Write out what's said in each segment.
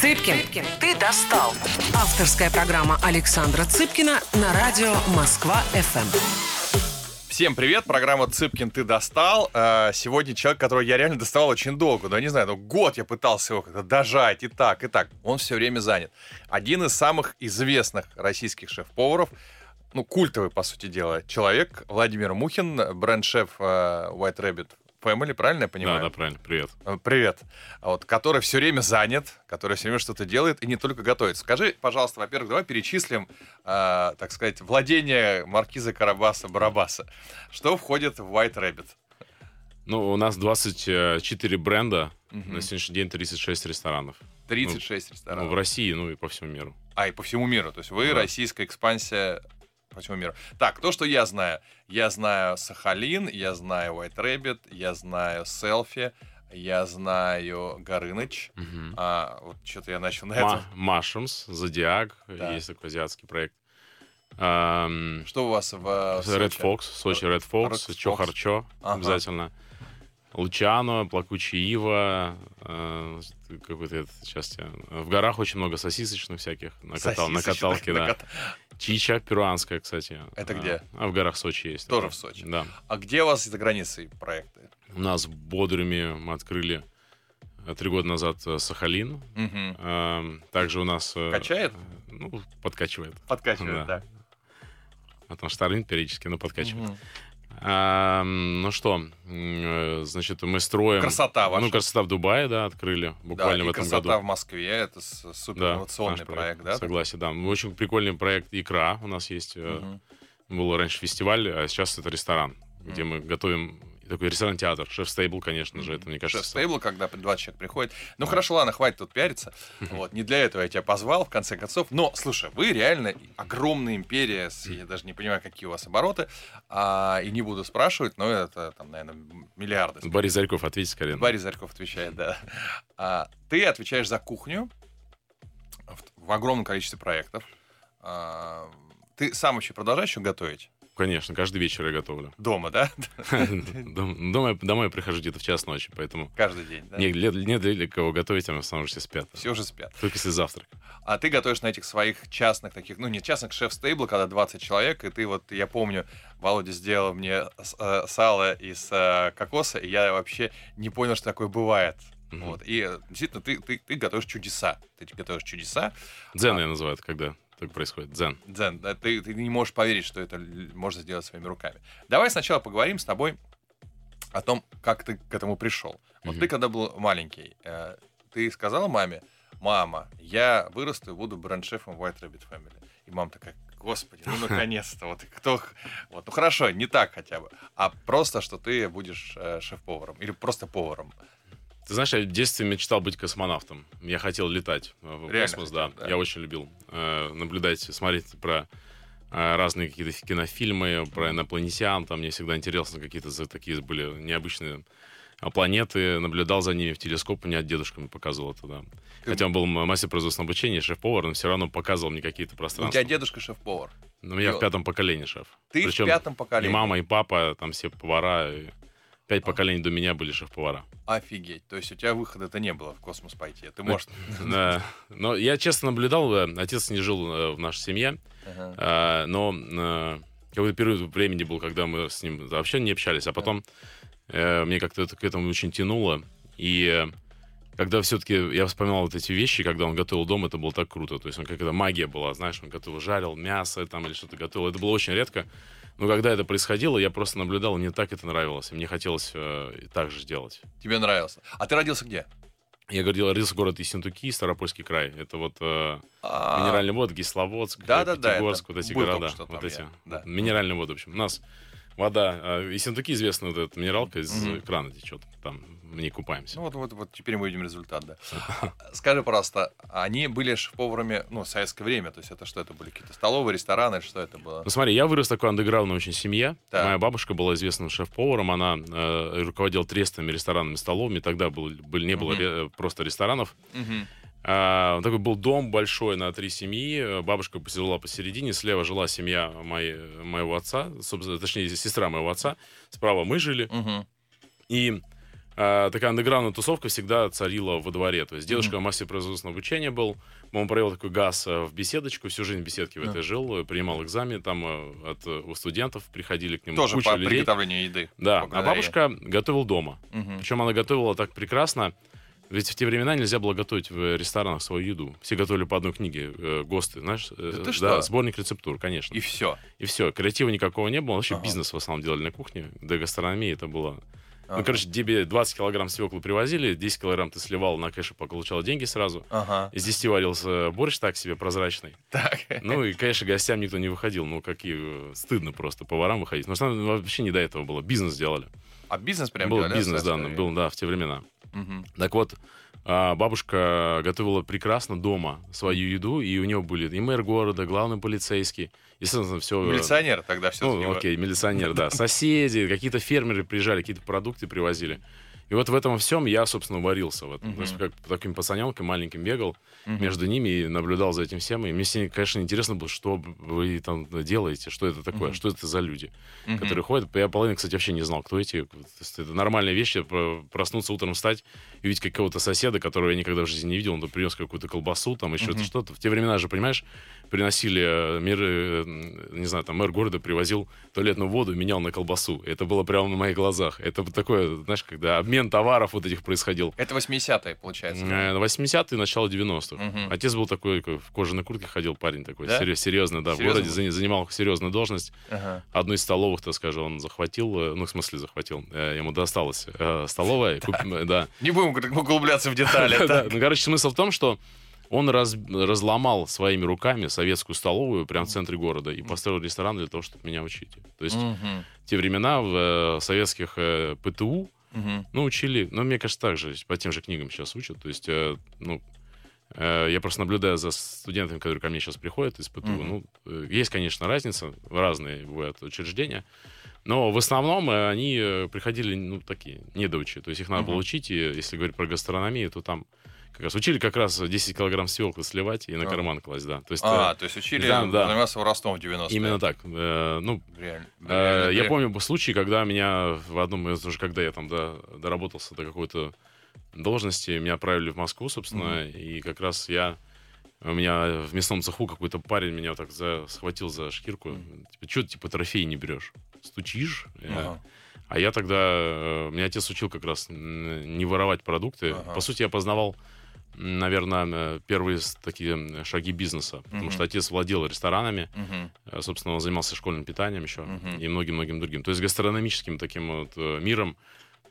Цыпкин, ты достал. Авторская программа Александра Цыпкина на радио Москва-ФМ. Всем привет, программа Цыпкин ты достал. Э, Сегодня человек, которого я реально доставал очень долго. Ну, я не знаю, ну, год я пытался его как-то дожать и так, и так. Он все время занят. Один из самых известных российских шеф-поваров, ну, культовый, по сути дела, человек, Владимир Мухин, бренд-шеф э, White Rabbit Family, правильно я понимаю? Да, да, правильно. Привет. Э, Привет. Вот, который все время занят, который все время что-то делает и не только готовит. Скажи, пожалуйста, во-первых, давай перечислим, э, так сказать, владение маркиза Карабаса-Барабаса. Что входит в White Rabbit? Ну, у нас 24 бренда, Мгм. на сегодняшний день 36 ресторанов. 36 Ну, ресторанов. в России, ну и по всему миру. А, и по всему миру. То есть вы Да. российская экспансия по всему миру. Так, то, что я знаю. Я знаю Сахалин, я знаю White Rabbit, я знаю Селфи, я знаю Горыныч. Мгм. А, вот что-то я начал на Ма- это. Mushrooms, Зодиак, Да. есть такой азиатский проект. Ам, Что у вас в э, Red Сочи? Fox, Сочи Red Fox, Red Чо Fox. Харчо Ага. обязательно. Лучано, Плакучий Ива, э, какой-то сейчас я- В горах очень много сосисочных всяких, на, катал- на Сосисочных, каталке, да. кат- Чича перуанская, кстати. Это А, где? А в горах Сочи есть. Тоже такое. в Сочи. Да. А где у вас за границей проекты? У нас в Бодруме мы открыли э, три года назад э, Сахалин. Эм, Также у нас... э, Качает? Ну, подкачивает. Подкачивает, Да. да. А там штормит периодически, но подкачивает. Мгм. Эм, ну что, э, значит, мы строим... Красота ваша. Ну, красота в Дубае, да, открыли Да, буквально и в этом красота году. в Москве, это супер Да, инновационный наш проект, да? Согласен, да. Очень прикольный проект «Икра» у нас есть. Мгм. Был раньше фестиваль, а сейчас это ресторан, где мы готовим такой ресторан-театр. Шеф-стейбл, конечно же, это, мне кажется... Шеф-стейбл, когда 20 человек приходит. Ну хорошо, ладно, хватит тут пиариться. Вот, не для этого я тебя позвал, в конце концов. Но, слушай, вы реально огромная империя, с- я даже не понимаю, какие у вас обороты, а, и не буду спрашивать, но это, там, наверное, миллиарды. Борис Зарьков, ответьте, скорее. Борис Зарьков отвечает, да. А, ты отвечаешь за кухню в, в огромном количестве проектов. А, ты сам вообще продолжаешь еще готовить? Конечно, каждый вечер я готовлю. Дома, да? Дом- Дома, домой я прихожу где-то в час ночи, поэтому Каждый день, да? не, для, не для кого готовить, а в основном все спят. Все уже спят. Только если завтрак. А ты готовишь на этих своих частных таких, ну не частных шеф-стейбл, когда 20 человек, и ты вот, я помню, Володя сделал мне э, сало из э, кокоса, и я вообще не понял, что такое бывает. Вот. И э, действительно, ты, ты, ты готовишь чудеса. Ты готовишь чудеса. Дзен А. я называю это, когда так происходит. Дзен. Дзен, да, ты, ты не можешь поверить, что это можно сделать своими руками. Давай сначала поговорим с тобой о том, как ты к этому пришел. Вот Мгм. ты, когда был маленький, э, ты сказал маме, мама, я вырасту и буду бренд-шефом White Rabbit Family. И мама такая, господи, ну наконец-то, вот кто... Вот, ну хорошо, не так хотя бы, а просто, что ты будешь э, шеф-поваром или просто поваром. Ты знаешь, я в детстве мечтал быть космонавтом. Я хотел летать в Реально космос, хотел, да. да? Я очень любил э, наблюдать, смотреть про э, разные какие-то фи- кинофильмы, про инопланетян. Там мне всегда интересно, какие-то за- такие были необычные а, планеты. Наблюдал за ними в телескоп, мне дедушка мне показывал это, да. Ты- Хотя он был мастер производственного обучения, шеф-повар, но все равно показывал мне какие-то У пространства. тебя дедушка шеф-повар. Ну, я Ё- в пятом поколении шеф. Ты Причем в пятом И поколении. мама, и папа, там все повара. и Пять А. поколений до меня были шеф-повара. Офигеть. То есть у тебя выхода-то не было в космос пойти. Ты можешь... Да. Но я честно наблюдал, э, отец не жил э, в нашей семье, э, но э, какой-то период времени был, когда мы с ним вообще не общались, а потом э, мне как-то к этому очень тянуло. И э, когда все-таки я вспоминал вот эти вещи, когда он готовил дома, это было так круто. То есть он какая-то магия была, знаешь, он готовил, жарил мясо там или что-то готовил. Это было очень редко. Но когда это происходило, я просто наблюдал, мне так это нравилось. И мне хотелось э, так же сделать. Тебе нравилось. А ты родился где? Я говорил, родился город Ессентуки, Старопольский край. Это вот э, А, минеральный вод, Кисловодск, Да-да-да, Пятигорск, это вот эти города. что Вот там эти. да. Минеральный вод, в общем. У нас вода. э, Ессентуки известна вот эта минералка из Мгм. крана течет. Там в ней купаемся. Ну вот, вот, вот теперь мы видим результат, да. Скажи, пожалуйста, они были шеф-поварами, ну, в советское время, то есть это что это были, какие-то столовые, рестораны, что это было? Ну смотри, я вырос в такой андеграундной очень семье. Так. Моя бабушка была известным шеф-поваром, она э, руководила трестами, ресторанами, столовыми. Тогда был, был- не было Мгм. ре- просто ресторанов. Мгм. А, такой был дом большой на три семьи. Бабушка жила посередине, слева жила семья моей, моего отца, собственно, точнее, сестра моего отца. Справа мы жили. Мгм. И а, такая андеграундная тусовка всегда царила во дворе. То есть дедушка mm-hmm. мастер производственного обучения был, он провел такой газ э, в беседочку, всю жизнь в беседке в этой жил, э, принимал экзамен, там э, от, у студентов приходили к нему Тоже куча по людей. приготовлению еды. Да, а бабушка готовила дома. Мгм. Причем она готовила так прекрасно, ведь в те времена нельзя было готовить в ресторанах свою еду. Все готовили по одной книге, э, ГОСТы, знаешь? э, Да да, что? сборник рецептур, конечно. И все. И все, креатива никакого не было. Вообще Ага. бизнес в основном делали на кухне. До гастрономии это было... Ага. Ну, короче, тебе 20 килограмм свеклы привозили, 10 килограмм ты сливал на кэше, получал деньги сразу. Ага. Из 10 варился борщ так себе прозрачный. Так. Ну и, конечно, гостям никто не выходил. Ну, какие... э, Стыдно просто поварам выходить. Но там вообще не до этого было. Бизнес делали. А бизнес прям был делали, бизнес, да, был, да, в те времена. Мгм. Так вот, а, бабушка готовила прекрасно дома свою еду, и у нее были и мэр города, главный полицейский. Естественно, все... Милиционер тогда все Ну, окей, милиционер, да. Соседи, какие-то фермеры приезжали, какие-то продукты привозили. И вот в этом всем я, собственно, варился. В этом. То есть как таким пацаненком маленьким бегал между ними и наблюдал за этим всем. И мне, конечно, интересно было, что вы там делаете, что это такое, что это за люди, которые ходят. Я половину, кстати, вообще не знал, кто эти. Это нормальная вещь, про- проснуться утром, встать и увидеть какого-то соседа, которого я никогда в жизни не видел, он принес какую-то колбасу, там еще что-то. В те времена же, понимаешь, приносили э, миры, э, не знаю, там мэр города привозил туалетную воду менял на колбасу. Это было прямо на моих глазах. Это вот такое, знаешь, когда обмен товаров вот этих происходил. Это 80-е, получается. да? Э, 80-е, начало 90-х. Мгм. Отец был такой, в кожаной куртке ходил парень такой, Да? серьез- серьезный, да, в Серьезный городе занимал серьезную должность. Ага. Одну из столовых, так скажем, он захватил, э, ну, в смысле захватил, э, ему досталась столовая, да. Не будем углубляться в детали. Ну, короче, смысл в том, что он раз- разломал своими руками советскую столовую прямо в центре города и построил ресторан для того, чтобы меня учить. То есть в те времена в э, советских э, ПТУ Мгм. ну, учили, ну, мне кажется, так же, по тем же книгам сейчас учат. То есть, э, ну, э, я просто наблюдаю за студентами, которые ко мне сейчас приходят ПТУ. Мгм. Ну, э, есть, конечно, разница, разные бывают учреждения, но в основном э, они э, приходили, ну, такие, недоучи. То есть их надо было Мгм. учить, и если говорить про гастрономию, то там как раз учили как раз 10 килограмм свеклы сливать и на Ага. карман класть, да. То есть А, э, то есть учили да, да. заниматься воровством в 90-е. именно так. Э, ну, Реально. Э, Реально, Я помню случай, когда меня в одном из уже когда я там до- доработался до какой-то должности, меня отправили в Москву, собственно, и как раз я у меня в мясном цеху какой-то парень меня так за, схватил за шкирку. Типа, что ты типа трофей не берешь? Стучишь? Я- Ага. А я тогда... э, Меня отец учил как раз не воровать продукты. Ага. По сути, я познавал, наверное, первые с- такие шаги бизнеса. Потому Мгм. что отец владел ресторанами. Э, Собственно, он занимался школьным питанием еще Мгм. и многим-многим другим. То есть гастрономическим таким вот э, миром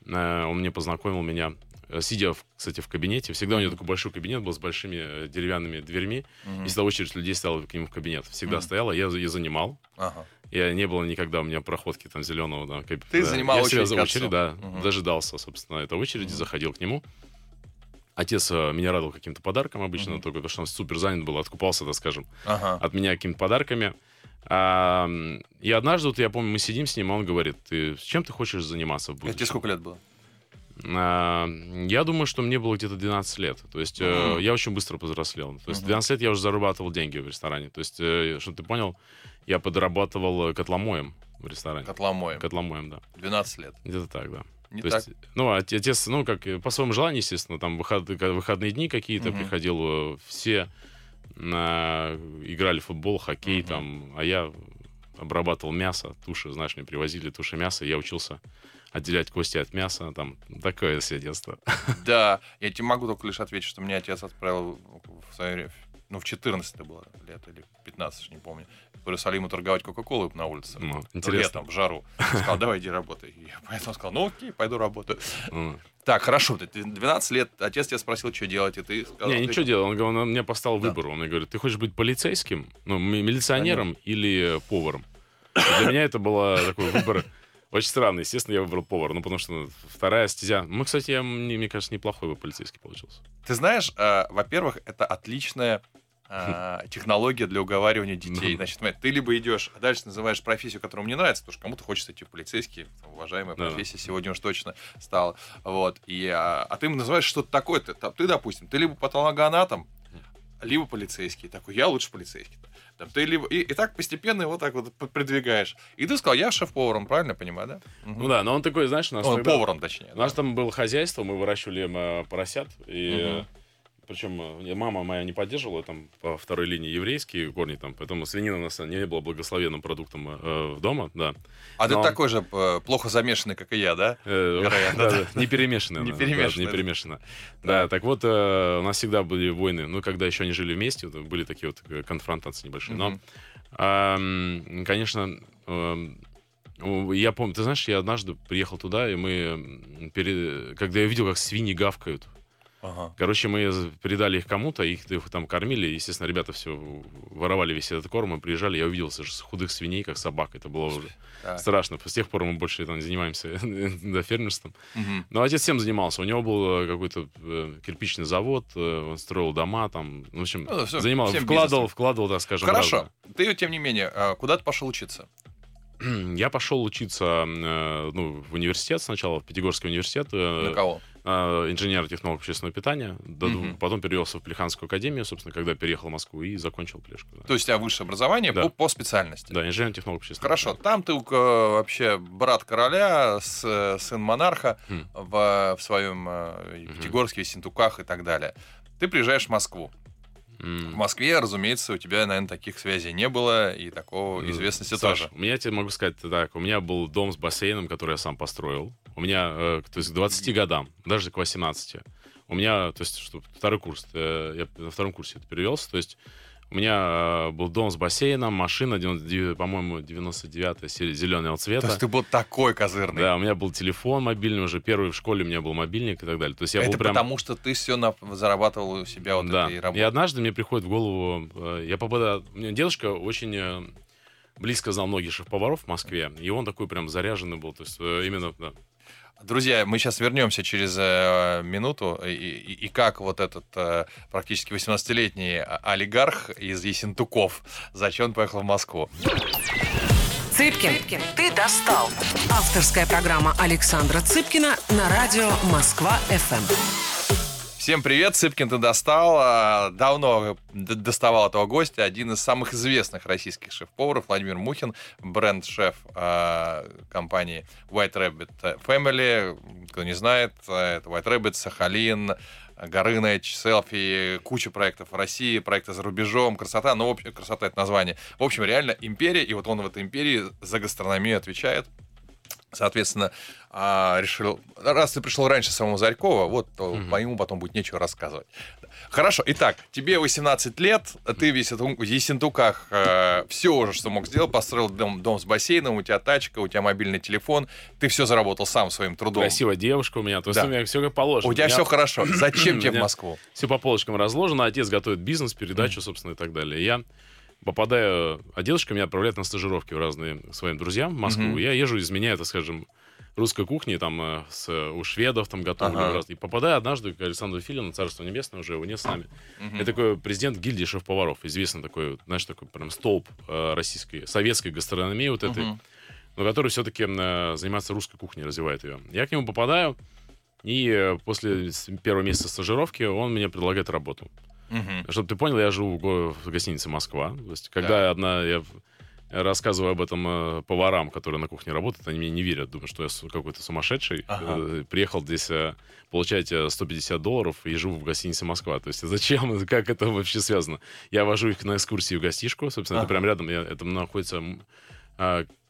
э, он мне познакомил меня, э, сидя, в- кстати, в кабинете. Всегда у него такой большой кабинет был с большими э, деревянными дверьми. Мгм. И всегда очередь людей стояла к нему в кабинет. Всегда Мгм. стояла, я ее занимал. Ага. Я не было никогда у меня проходки там зеленого. Да, Ты да. занимал я очередь очередь, да, Мгм. дожидался, собственно, этой очереди, Мгм. заходил к нему. Отец э, меня радовал каким-то подарком обычно, Мгм. только потому что он супер занят был, откупался, так скажем Ага. от меня какими-то подарками. А, и однажды, вот я помню, мы сидим с ним, а он говорит, ты чем ты хочешь заниматься в А тебе будущем? сколько лет было? А, я думаю, что мне было где-то 12 лет. То есть э, Мгм. я очень быстро повзрослел. То есть Мгм. 12 лет я уже зарабатывал деньги в ресторане. То есть, э, чтобы ты понял, я подрабатывал э, котломоем в ресторане. Котломоем. Котломоем, да. 12 лет. Где-то так, да. Не То так? есть, ну, оте- отец, ну, как э, по своему желанию, естественно, там выход- ка- выходные дни какие-то Мгм. приходил, э, все на- играли в футбол, хоккей Мгм. там, а я обрабатывал мясо, туши, знаешь, мне привозили туши мяса, я учился отделять кости от мяса, там, такое себе детство. Да, я тебе могу только лишь ответить, что меня отец отправил в свое ну, в 14 это было лет, или 15, уж не помню, в Иерусалиму торговать Кока-Колой на улице. Ну, интересно. Летом, в жару. Сказал, давай иди работай. И поэтому сказал, ну окей, пойду работаю. Ну. Так, хорошо, ты 12 лет, отец тебя спросил, что делать, и ты сказал... Не, ты- ничего делал. Он, говорит, он мне поставил Да. выбор. Он мне говорит, ты хочешь быть полицейским, ну, ми- милиционером или э, поваром? И Для меня это был такой выбор очень странный. Естественно, я выбрал повар, ну, потому что вторая стезя... Ну, кстати, я, мне, мне кажется, неплохой бы полицейский получился. Ты знаешь, э, во-первых, это отличная э, технология для уговаривания детей. Ну. Значит, ты либо идешь, а дальше называешь профессию, которая мне нравится, потому что кому-то хочется идти в полицейский, там, уважаемая Да. профессия сегодня уж точно стала. Вот. И, а, а ты называешь что-то такое. Ты, ты, допустим, ты либо патологоанатом, либо полицейский. Такой, я лучше полицейский. Там, ты либо, и, и так постепенно его так вот продвигаешь. И ты сказал, я шеф-поваром, правильно понимаю, да? Мгм. Ну да, но он такой, знаешь, у нас Он тогда- поваром, точнее. У нас там было хозяйство, мы выращивали э, поросят, и Мгм. Причем мама моя не поддерживала там по второй линии еврейские корни там, поэтому свинина у нас не была благословенным продуктом э, дома, да. А ты но- такой же э, плохо замешанный, как и я, да? Э, Вероятно, Не перемешанное. Не перемешанное, Не да. перемешанное. Да, так вот, э, у нас всегда были войны, ну, когда еще они жили вместе, были такие вот э, конфронтации небольшие. Но, конечно, я помню, ты знаешь, я однажды приехал туда, и мы, м, пере- когда я видел, как свиньи гавкают, Ага. Короче, мы передали их кому-то, их, их там кормили. Естественно, ребята все воровали весь этот корм. Мы приезжали, я увидел с худых свиней, как собак. Это было уже Так. страшно. С тех пор мы больше там, занимаемся да, фермерством. Мгм. Но отец всем занимался. У него был э, какой-то э, кирпичный завод, э, он строил дома там. Ну, в общем, Ну, всё, занимался, вкладывал, бизнесом. вкладывал, так скажем, Хорошо. Ты, тем не менее, куда ты пошел учиться? разное. Я пошел учиться ну, в университет сначала, в Пятигорский университет. На кого? Э, инженер-технолог общественного питания. Да, Мгм. Потом перевелся в Плеханскую академию, собственно, когда переехал в Москву и закончил Плешку. Да, То есть у тебя высшее образование Да. по, по специальности. Да, инженер-технолог общественного Хорошо, питания. там ты э, вообще брат короля, с- э, сын монарха Хм. в, в своем э, Мгм. Пятигорске, Синтуках и так далее. Ты приезжаешь в Москву. В. Москве, разумеется, у тебя, наверное, таких связей не было, и такого известности Саш, тоже. У меня, я тебе могу сказать так, у меня был дом с бассейном, который я сам построил. У меня, э, то есть к 20 годам, даже к 18, у меня, то есть что, второй курс, э, я на втором курсе это перевелся, то есть у меня э, был дом с бассейном, машина, 99, по-моему, 99-я, зеленого То цвета. есть ты был такой козырный. Да, у меня был телефон мобильный уже, первый в школе у меня был мобильник и так далее. То есть я Это был прям... потому, что ты все зарабатывал у себя вот да. этой И работой. однажды мне приходит в голову, э, я попадаю, у меня дедушка очень э, близко знал многих шеф-поваров в Москве, и он такой прям заряженный был, то есть э, именно. Друзья, мы сейчас вернемся через э, минуту, и, и- и как вот этот э, практически 18-летний олигарх из Ессентуков, зачем он поехал в Москву. Цыпкин, ты достал. Авторская программа Александра Цыпкина на радио Москва-ФМ. Всем привет, Цыпкин ты достал. А, Давно доставал этого гостя. Один из самых известных российских шеф-поваров, Владимир Мухин, бренд-шеф а, компании White Rabbit Family. Кто не знает, а, это White Rabbit, Сахалин, Горыныч, селфи, куча проектов в России, проекты за рубежом, красота, ну, красота это название. В общем, реально империя, и вот он в этой империи за гастрономию отвечает. Соответственно, а, решил, раз ты пришел раньше самого Зарькова, вот то Мгм. по нему потом будет нечего рассказывать. Хорошо, итак, тебе 18 лет, ты в Ессентуках все уже, что мог сделать, построил дом, дом с бассейном, у тебя тачка, у тебя мобильный телефон, ты все заработал сам своим трудом. Красивая девушка у меня, то есть Да. у меня все как положено. У тебя все хорошо. Зачем тебе в меня- Москву? Все по полочкам разложено, отец готовит бизнес, передачу, собственно, и так далее. Я попадаю, а дедушка меня отправляет на стажировки в разные своим друзьям в Москву. Мгм. Я езжу, изменяю, так скажем, русской кухни, там, э, с, у шведов там готовлю. Ага. раз- И попадаю однажды к Александру Филину, Царство Небесное уже, его нет с нами. Мгм. Это такой президент гильдии шеф-поваров, известный такой, знаешь, такой прям столб э, российской, советской гастрономии вот этой, Мгм. но который все-таки занимается русской кухней, развивает ее. Я к нему попадаю, и э, после первого месяца стажировки он мне предлагает работу. Мгм. Чтобы ты понял, я живу в, го- в гостинице Москва. То есть, когда одна я рассказываю об этом э, поварам, которые на кухне работают, они мне не верят, думают, что я какой-то сумасшедший. Ага. Э, Приехал здесь э, получать э, 150 долларов и живу в гостинице Москва. То есть зачем, как это вообще связано? Я вожу их на экскурсию в гостишку, собственно, Ага. это прямо рядом. Я- это находится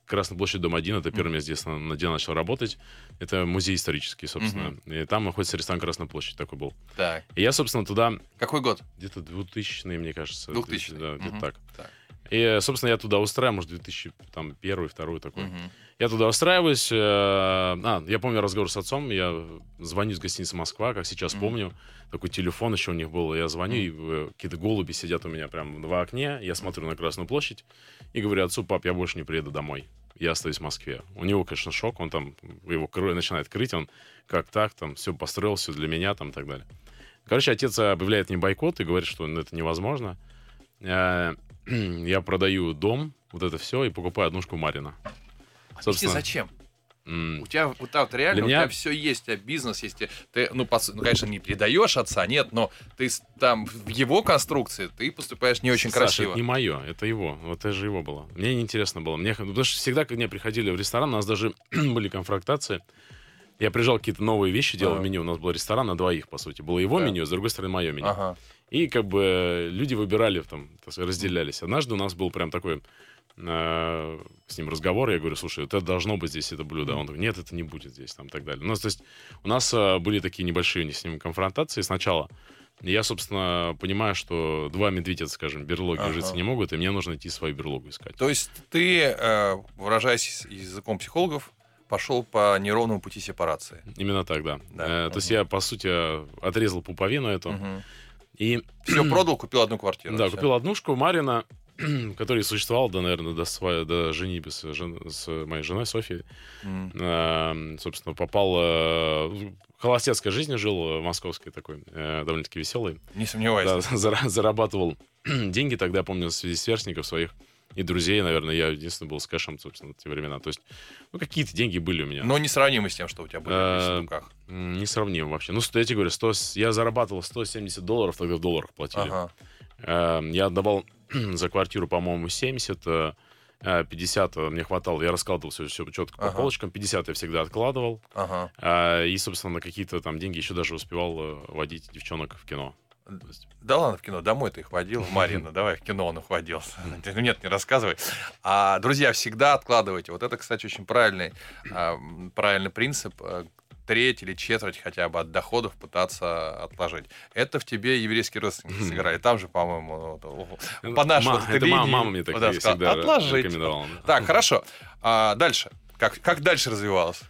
Красная площадь, дом 1, это первое место, здесь на, на где я начал работать. Это музей исторический, собственно. И там находится ресторан Красная площадь, такой был. Так, И я, собственно, туда какой год? где-то 2000 мне кажется. 2000-й. Да, где-то так. Так. И, собственно, я туда устраиваюсь, может, 2001 второй такой. Мгм. Я туда устраиваюсь. э, А, я помню разговор с отцом. Я звоню из гостиницы Москва, как сейчас Мгм. помню. Такой телефон еще у них был. Я звоню, и э, какие-то голуби сидят у меня прям в окне. Я смотрю на Красную площадь и говорю отцу, пап, я больше не приеду домой. Я остаюсь в Москве. У него, конечно, шок. Он там его начинает крыть. Он как так, там все построил, все для меня, там и так далее. Короче, отец объявляет мне бойкот и говорит, что ну, это невозможно. Э, Я продаю дом, вот это все, и покупаю однушку Марина. Объясни, Собственно, зачем? У тебя вот так реально, Для у меня- тебя все есть, у тебя бизнес есть. Ты, ну, по ну, конечно, не передаешь отца, нет, но ты там в его конструкции ты поступаешь не очень Саша, красиво. это не мое, это его. Вот это же его было. Мне неинтересно было. Мне, потому что всегда, когда мне приходили в ресторан, у нас даже были конфронтации. Я приезжал какие-то новые вещи, делал Ага. в меню. У нас был ресторан на двоих, по сути. Было его Да. меню, с другой стороны, мое меню. Ага. И как бы люди выбирали, там, разделялись. Однажды у нас был прям такой э, с ним разговор, я говорю, слушай, это должно быть здесь, это блюдо. А Он говорит, нет, это не будет здесь, там, и так далее. У нас, то есть, у нас э, были такие небольшие с ним конфронтации сначала. Я, собственно, понимаю, что два медведя, скажем, берлоги Ага. ужиться не могут, и мне нужно идти свою берлогу искать. То есть ты, э, выражаясь языком психологов, пошел по неровному пути сепарации. Именно так, да. Да, Э, То есть я, по сути, отрезал пуповину эту. И Все продал, купил одну квартиру. Да, Всё. купил однушку Марина, который существовал, да, наверное, до, своей, до женитьбы с, жен- с моей женой Софией. М. Э, собственно, попал... э, в холостяцкой жизни жил, э, московской такой, э, довольно-таки веселый. Не сомневайся. Да, зара- зарабатывал деньги тогда, помню, среди сверстников своих и друзей, наверное, я единственный был с кэшем, собственно, в те времена. То есть, ну, какие-то деньги были у меня. Но несравнимо с тем, что у тебя были Э, в руках. М, Несравнимо вообще. Ну, я тебе говорю, 100, с- я зарабатывал 170 долларов, тогда в долларах платили. Ага. Э, Я отдавал за квартиру, по-моему, 70, э, э, 50 мне хватало. Я раскладывал все, все четко по Ага. полочкам. 50 я всегда откладывал. Ага. А, И, собственно, на какие-то там деньги еще даже успевал э, водить девчонок в кино. Да ладно, в кино. Домой ты их водил. Марина, давай в кино он их водил. Нет, не рассказывай. А, друзья, всегда откладывайте. Вот это, кстати, очень правильный, а, правильный принцип. Треть или четверть хотя бы от доходов пытаться отложить. Это в тебе еврейские родственники сыграли. Там же, по-моему, вот, по нашей Ма- это этой ма- линии, мама мне так вот, сказала, всегда отложить. да. Так, хорошо. А, дальше. Как, как дальше развивалось?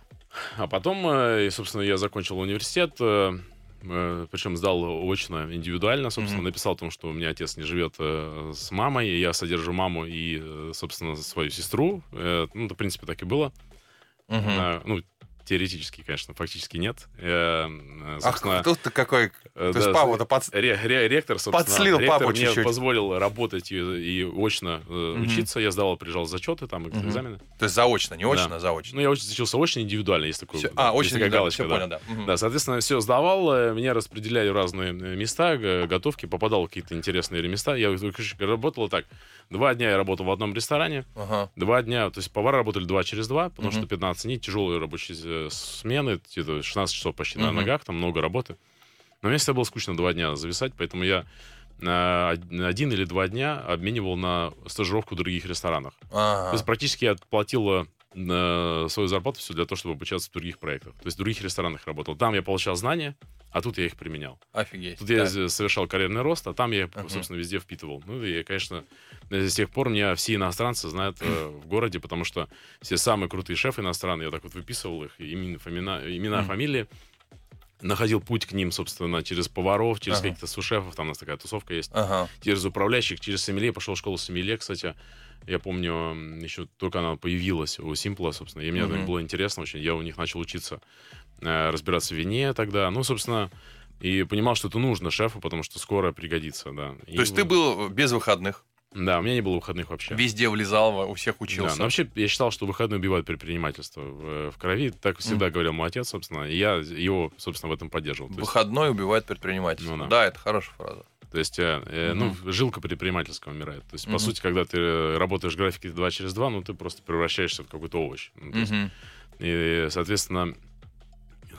А потом, э, собственно, я закончил университет, э, э, причем сдал очно, индивидуально, собственно, Мгм. написал о том, что у меня отец не живет с мамой, я содержу маму и, собственно, свою сестру. Ну, это, в принципе, так и было. Да, ну, теоретически, конечно, фактически нет. Э, э, Ах, собственно, тут ты какой... э, То есть да, папу-то под... ре- ре- ректор, собственно, Подслил ректор папу мне чуть-чуть. позволил работать и, и очно э, учиться. Я сдавал, приезжал зачеты, там, Мгм. экзамены. То есть заочно, не очно, Да. а заочно. Ну, я уч- учился очень индивидуально, есть такое. Всё- да, А, есть очень такая галочка, всё да. понял, да. Мгм. Да, соответственно, все сдавал, э, меня распределяли в разные э, места, готовки, попадал в какие-то интересные места. Я работал так. Два дня я работал в одном ресторане, Ага. два дня, то есть повара работали два через два, потому Мгм. что 15 дней, тяжелые рабочие э, смены, где-то 16 часов почти на ногах, там много работы. Но мне всегда было скучно два дня зависать, поэтому я на один или два дня обменивал на стажировку в других ресторанах. Ага. То есть практически я отплатил э, свою зарплату все для того, чтобы обучаться в других проектах. То есть в других ресторанах работал. Там я получал знания, а тут я их применял. Офигеть. Тут я Так. з- совершал карьерный рост, а там я, Мгм. собственно, везде впитывал. Ну и, конечно, с тех пор меня все иностранцы знают э, в городе, потому что все самые крутые шефы иностранные, я так вот выписывал их, имена, имена Мгм. фамилии. Находил путь к ним, собственно, через поваров, через Ага. каких-то сушефов, там у нас такая тусовка есть Ага. через управляющих, через сомелье, пошел в школу сомелье, кстати. Я помню, еще только она появилась у Симпла, собственно, и мне это было интересно очень. Я у них начал учиться э, разбираться в вине тогда. Ну, собственно, и понимал, что это нужно шефу, потому что скоро пригодится, да. И То есть ты вот- был без выходных, Да, у меня не было выходных вообще. везде влезал, у всех Да, учился. но вообще я считал, что выходные убивают предпринимательство в, в крови. Так всегда говорил мой отец, собственно, и я его, собственно, в этом поддерживал. То есть, Выходной убивает предпринимательство. Ну да. да. это хорошая фраза. То есть, э, э, ну, жилка предпринимательская умирает. То есть, Мгм. по сути, когда ты э, работаешь в графике 2 через 2, ну, ты просто превращаешься в какой-то овощ. Ну, есть, Мгм. и, соответственно,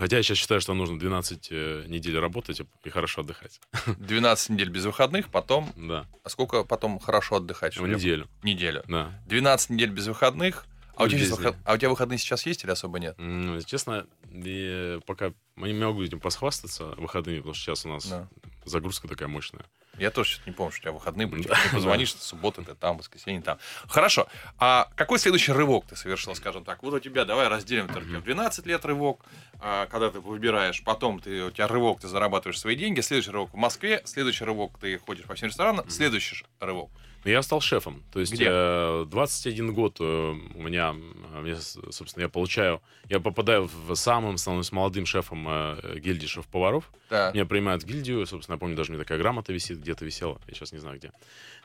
хотя я сейчас считаю, что нужно 12 э, недель работать и- хорошо отдыхать. 12 недель без выходных, потом... Да, А сколько потом хорошо отдыхать? в я- неделю. Неделю. Да. 12 недель без выходных. А у, тебя выход- а у тебя выходные сейчас есть или особо нет? М, Честно, я пока не могу этим посхвастаться выходными, потому что сейчас у нас Да. загрузка такая мощная. Я тоже что-то не помню, что у тебя выходные были. Да. Ты позвонишь, что суббота ты там, воскресенье там. Хорошо. А какой следующий рывок ты совершил, скажем так? Вот у тебя, давай разделим, это у тебя в 12 лет рывок, а, когда ты выбираешь, потом ты, у тебя рывок, ты зарабатываешь свои деньги, следующий рывок в Москве, следующий рывок ты ходишь по всем ресторанам, следующий ж рывок. Я стал шефом. То есть Где? э, 21 год э, у меня, э, мне, собственно, я получаю, я попадаю в самым, становлюсь молодым шефом э, гильдии шеф-поваров. Так. Меня принимают в гильдию, собственно, я помню, даже у меня такая грамота висит, где-то висела, я сейчас не знаю где.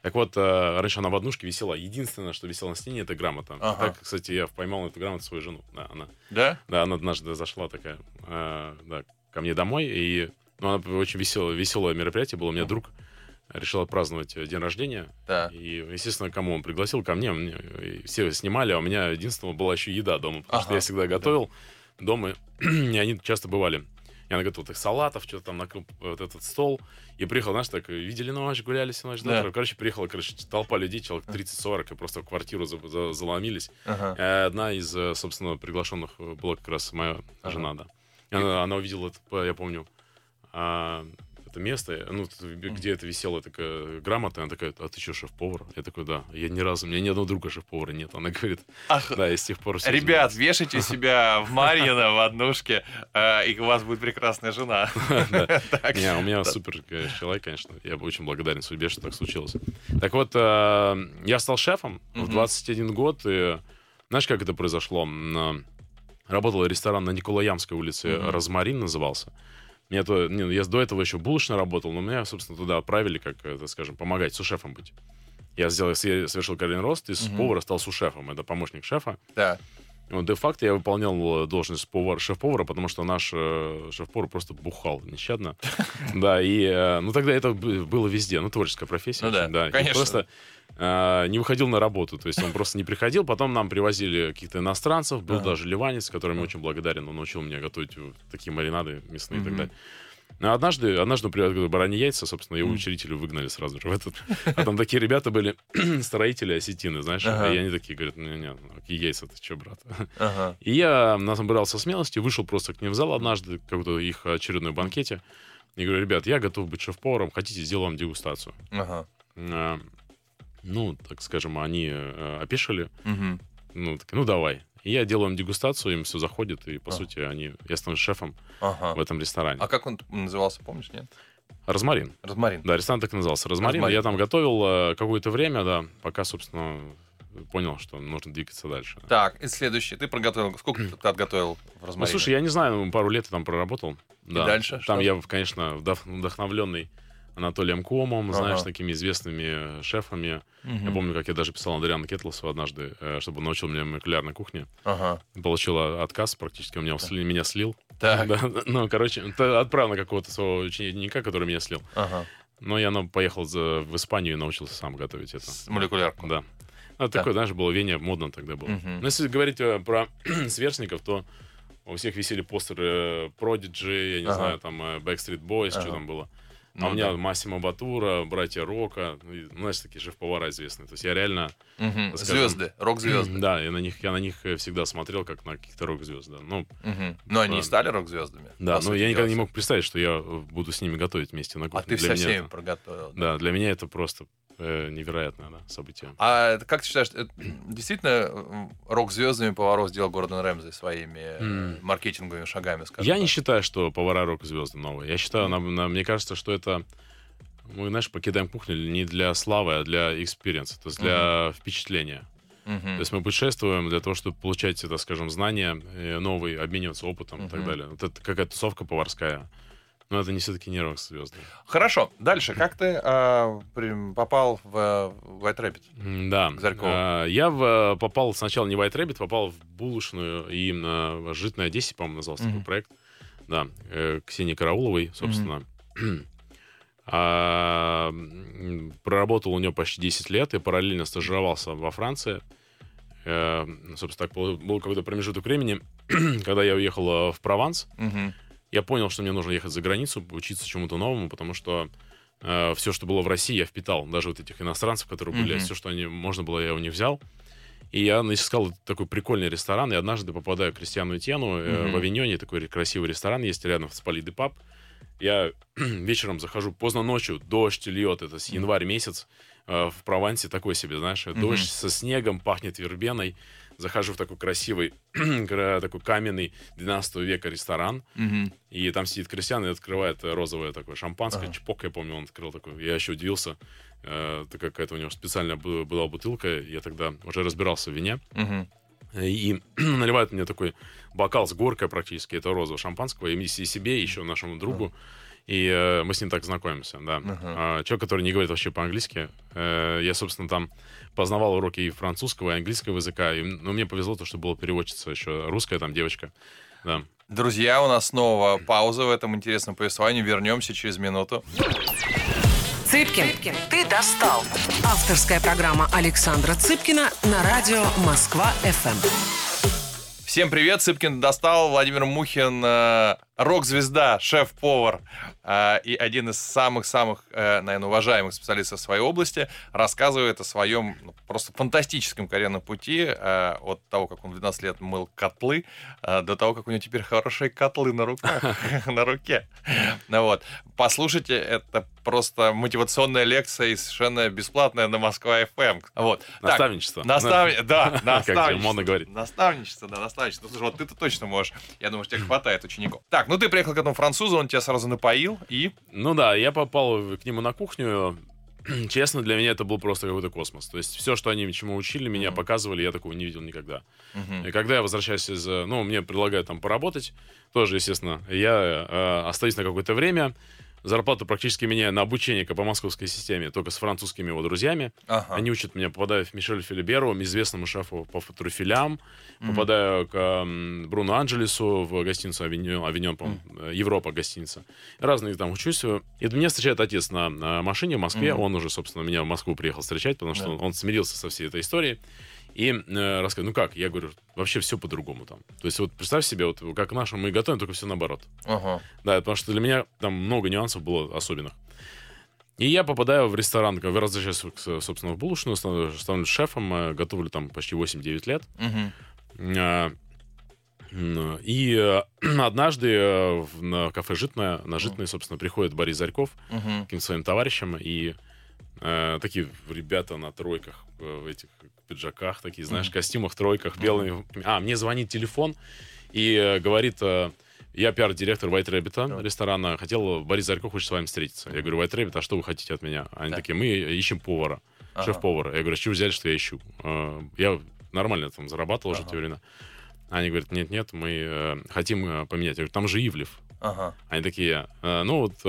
Так вот, э, раньше она в однушке висела, единственное, что висело на стене, это грамота. Ага. Так, кстати, я поймал эту грамоту свою жену. Да, она, Да? да, она однажды зашла такая, э, да, ко мне домой, и ну, она очень веселое, веселое мероприятие было. У меня друг решил отпраздновать э, день рождения, Да. и, естественно, кому он пригласил? Ко мне. Мне, и все снимали, а у меня единственного была еще еда дома, потому что Ага. я всегда готовил дома, и они часто бывали. Я наготовил их салатов, что-то там накрыл вот этот стол. И приехал, знаешь, так, видели ночь, гуляли всю ночь. Да. Да. Короче, приехала, короче, толпа людей, человек 30-40, и просто в квартиру за- за- заломились. Ага. Э, Одна из, э, собственно, приглашенных э, была как раз моя Ага. жена, да. И Она, она увидела, я помню, а, это место, ну, где это висела такая грамота, она такая, а ты что, шеф-повар? Я такой, да. Я ни разу, у меня ни одного друга шеф-повара нет. Она говорит, Ах, да, я с тех пор... Ребят, вешайте себя в Марьино в однушке, э, и у вас будет прекрасная жена. У меня супер э, человек, конечно. Я очень благодарен судьбе, что так случилось. Так вот, э, я стал шефом в Мгм. 21 год. И, знаешь, как это произошло? Работал ресторан на Николаямской улице. «Розмарин» назывался. Меня то, не, ну, я до этого еще булочно работал, но меня, собственно, туда отправили, как, э, так скажем, помогать сушефом быть. Я сделал, я совершил карьерный рост, и с Мгм. повара стал сушефом. Это помощник шефа. Да. Вот, де-факто я выполнял э, должность повар, шеф-повара, потому что наш э, шеф-повар просто бухал нещадно. Да, и, э, ну, тогда это было везде, ну, творческая профессия. Ну да, И конечно. просто не выходил на работу, то есть он просто не приходил. Потом нам привозили каких-то иностранцев, был Ага. даже ливанец, которому очень благодарен, он научил меня готовить э, такие маринады мясные и так далее. Но однажды, однажды привез бараньи яйца, собственно, его учредителю выгнали сразу же в этот. А там такие ребята были, строители осетины, знаешь, Ага. и они такие говорят, не-не, какие яйца, ты что, брат? Ага. И я набрался смелости, вышел просто к ним в зал однажды, какой-то их очередной банкете. И говорю, ребят, я готов быть шеф-поваром, хотите, сделаю вам дегустацию. Ага. Ну, так скажем, они э, опешили. Мгм. Ну, так, ну, давай. И я делаю им дегустацию, им все заходит, и, по А. сути, они, я становлюсь шефом в Ага. этом ресторане. А как он назывался, помнишь, нет? Розмарин. Розмарин. Да, ресторан так и назывался. Розмарин. Розмарин. Я там готовил э, какое-то время, да, пока, собственно, понял, что нужно двигаться дальше. Так, и следующий. Ты проготовил. Сколько ты отготовил в Ну, Розмарине? слушай, я не знаю, ну, пару лет я там проработал. Да. дальше Там что? я, конечно, вдох- вдохновленный Анатолием Комом, Ага. знаешь, такими известными шефами. Мгм. Я помню, как я даже писал Андриану Кетлосу однажды, э, чтобы он научил меня молекулярной кухне. Ага. Получил отказ практически, он меня, сли- меня слил. Так. Да, ну, короче, отправил на какого-то своего ученика, который меня слил. Ага. Но я ну, поехал за- в Испанию и научился сам готовить это. С молекулярку. Да. Ну, такое, знаешь, было вене модно тогда было. Мгм. Но если говорить э, про сверстников, то у всех висели постеры Prodigy, я не Ага. знаю, там э, Backstreet Boys, что Ага. там было. Ну а у меня да. Массимо Батура, братья Рока, ну, знаешь, такие шеф-повара известные. То есть я реально... Мгм. скажем, Звезды. Рок-звезды. Да, я на них, я на них э, всегда смотрел, как на каких-то рок-звезд. Да. Ну, Мгм. Но они и Да. стали рок-звездами. да, но я никогда не мог представить, что я э, буду с ними готовить вместе на А кухне. ты Для со меня всеми это- проготовил. Да, для меня это просто э, невероятное да, событие. А как ты считаешь, это действительно рок-звездами поваров сделал Гордон Рэмзи своими М. маркетинговыми шагами, скажем Я не так? считаю, что повара рок-звезды новые. Я считаю, на- на- мне кажется, что это мы, знаешь, покидаем кухню не для славы, а для экспириенса, то есть для впечатления. Мгм. То есть мы путешествуем для того, чтобы получать, это, скажем, знания э, новые, обмениваться опытом и так далее. Вот это какая-то тусовка поварская. Но это не все-таки не рок-звезды. Хорошо, дальше. Как ты а, при- попал в э, White Rabbit? Да. А, Я в- попал сначала не в White Rabbit, попал в булочную и на Житной Одессе, по-моему, назывался такой проект. Да, э, Ксении Карауловой, собственно. А, проработал у нее почти 10 лет и параллельно стажировался во Франции. Э, Собственно, так был был какой-то промежуток времени, когда я уехал э, в Прованс. Мгм. Я понял, что мне нужно ехать за границу, учиться чему-то новому, потому что все, что было в России, я впитал. Даже вот этих иностранцев, которые были, Мгм. все, что они, можно было, я у них взял. И я искал такой прикольный ресторан, и однажды попадаю к Кристиану Этьену э, Мгм. в Авиньоне, такой красивый ресторан есть рядом с Пали де Пап. я вечером захожу поздно ночью, дождь льет, это с январь месяц, э, в Провансе такой себе, знаешь, дождь со снегом, пахнет вербеной. Захожу в такой красивый, кра- такой каменный 12 века ресторан, Мгм. и там сидит крестьян и открывает розовое такое шампанское, Ага. чпок, я помню, он открыл такой. Я еще удивился, э, так какая-то у него специальная бу- была бутылка, я тогда уже разбирался в вине, Мгм. и наливает мне такой бокал с горкой практически, это розового шампанского, и себе, и еще нашему другу. И э, мы с ним так знакомимся, да. Ага. А, человек, который не говорит вообще по-английски. Э, я, собственно, там познавал уроки и французского, и английского языка. И, ну, мне повезло то, что была переводчица еще русская там девочка. Да. Друзья, у нас снова пауза в этом интересном повествовании. Вернемся через минуту. Цыпкин, ты достал. Авторская программа Александра Цыпкина на радио Москва-ФМ. Всем привет, Цыпкин достал, Владимир Мухин, э, рок-звезда, шеф-повар э, и один из самых-самых, э, наверное, уважаемых специалистов в своей области, рассказывает о своем ну, просто фантастическом карьерном пути э, от того, как он в 12 лет мыл котлы, э, до того, как у него теперь хорошие котлы на руках, на руке. Ну вот, послушайте, это просто мотивационная лекция и совершенно бесплатная на Москва-ФМ. Вот. Так, Наставничество. Наставни... Да, Как же наставничество. модно говорить. Наставничество, да, наставничество. Ну, слушай, вот ты-то точно можешь. Я думаю, что тебе хватает учеников. Так, ну ты приехал к этому французу, он тебя сразу напоил, и... Ну да, я попал к нему на кухню. Честно, для меня это был просто какой-то космос. То есть все, что они чему учили, меня Мгм. показывали, я такого не видел никогда. Мгм. И когда я возвращаюсь из... э, Ну, мне предлагают там поработать, тоже, естественно, я э, остаюсь на какое-то время, зарплату практически меняю на обучение по московской системе, только с французскими его друзьями. Ага. Они учат меня, попадаю в Мишель Филиберу, известному шефу по трюфелям, Мгм. попадаю к м, Бруно Анджелесу в гостиницу Авиньон, Авиньон по-моему, э, Европа гостиница. Разные там учусь. И меня встречает отец на, на машине в Москве. Мгм. Он уже, собственно, меня в Москву приехал встречать, потому что Да. он, он смирился со всей этой историей. И э, рассказывает, ну как? Я говорю, вообще все по-другому там. То есть вот представь себе, вот как нашим мы готовим, только все наоборот. Ага. Да, потому что для меня там много нюансов было особенных. И я попадаю в ресторан, как возвращаюсь, собственно, в булочную, становлюсь становлюсь шефом, э, готовлю там почти 8-9 лет. М, И э, однажды в- на кафе «Житное», на «Житное», собственно, приходит Борис Зарьков Мгм. каким-то своим товарищам, и э, такие ребята на тройках, э, этих пиджаках, такие, знаешь, костюмах, тройках, белыми. А, мне звонит телефон и э, говорит, э, я пиар-директор White Rabbit Так. ресторана, хотел, Борис Зарьков хочет с вами встретиться. Я говорю, White Rabbit, а что вы хотите от меня? Они Так. такие, мы ищем повара, Ага. шеф-повара. Я говорю, с чего взяли, что я ищу? Э, Я нормально там зарабатывал уже Ага. те времена. Они говорят, нет-нет, мы хотим поменять. Я говорю, там же Ивлев. Ага. Они такие, «Э, ну вот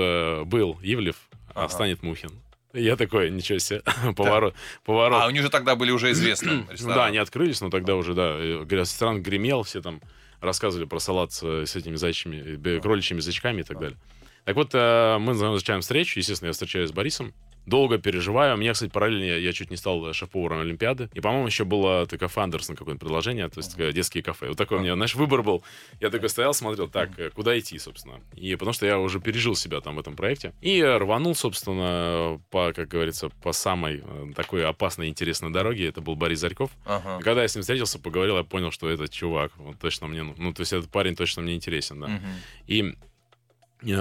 был Ивлев, а Ага. станет Мухин. Я такой, ничего себе, поворот. поворот. А, они же тогда были уже известны. Ну да, они открылись, но тогда уже, да, э, ресторан гремел, все там рассказывали про салат с, с этими зайчими, э, кроличьими язычками и так далее. Так вот, э, мы назначаем встречу, естественно, я встречаюсь с Борисом, долго переживаю. У меня, кстати, параллельно я, я чуть не стал шеф-поваром Олимпиады. И, по-моему, еще было это кафе Андерсон какое-то предложение, то есть э, детские кафе. Вот такой у меня, знаешь, выбор был. Я такой стоял, смотрел, так, э, куда идти, собственно. И потому что я уже пережил себя там в этом проекте. И рванул, собственно, по, как говорится, по самой э, такой опасной интересной дороге. Это был Борис Зарьков. Ага. И Когда я с ним встретился, поговорил, я понял, что этот чувак, он точно мне, ну, то есть этот парень точно мне интересен, да. Мгм. И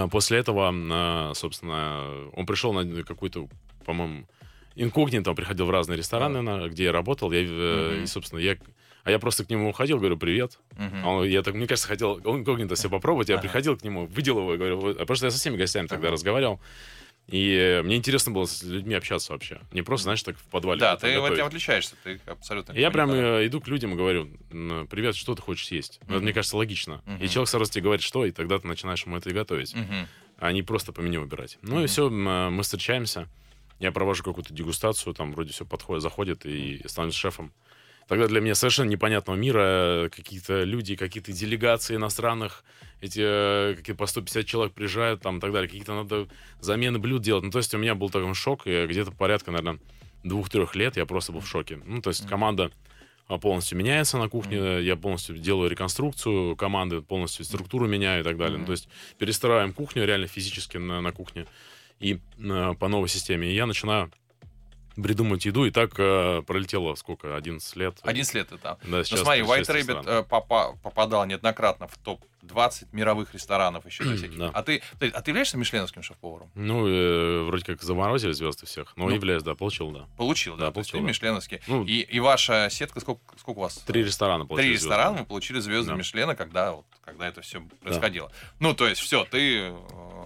после этого, э, собственно, он пришел на какую-то, по-моему, инкогнито, он приходил в разные рестораны, на- где я работал, я, э, Мгм. и, собственно, я... А я просто к нему уходил, говорю, привет. А он- я так, мне кажется, хотел он инкогнито все попробовать. Я Ага. приходил к нему, и говорю, а потому что я со всеми гостями тогда разговаривал. И мне интересно было с людьми общаться вообще. Не просто, знаешь, так в подвале. Да, ты в готовить. этом отличаешься, ты абсолютно... Я прям э, иду к людям и говорю, «М, привет, что ты хочешь съесть? Ну, Это, мне кажется, логично. Мгм. И человек сразу тебе говорит, что, и тогда ты начинаешь ему это и готовить, Мгм. а не просто по меню выбирать. Ну и Мгм. все, мы встречаемся, я провожу какую-то дегустацию, там вроде все подходит, заходит и становлюсь шефом. Тогда для меня совершенно непонятного мира э, какие-то люди, какие-то делегации иностранных, эти э, какие по 150 человек приезжают, там и так далее, какие-то надо замены блюд делать. Ну, то есть у меня был такой шок, и где-то порядка, наверное, двух-трех лет я просто был в шоке. Ну, то есть команда а, полностью меняется на кухне, я полностью делаю реконструкцию команды, полностью структуру меняю и так далее. Ну, то есть перестраиваем кухню реально физически на, на кухне и э, по новой системе. И я начинаю придумать еду. И так э, пролетело сколько? 11 лет. 11 лет там. Да, Ну сейчас смотри, White 36 Rabbit э, попа- попадал неоднократно в топ-20 мировых ресторанов еще до всяких. Да. А ты, ты, а ты являешься мишленовским шеф-поваром? Ну, э, вроде как заморозили звезды всех. Но Ну. являюсь, да, получил, да. Получил, да? Да, получил, ты да. мишленовский. Ну, И, и ваша сетка, сколько, сколько у вас? Три ресторана получили. Три звезды. ресторана вы получили звезды Да. Мишлена, когда, вот, когда это все происходило. Ну, то есть, все, ты э,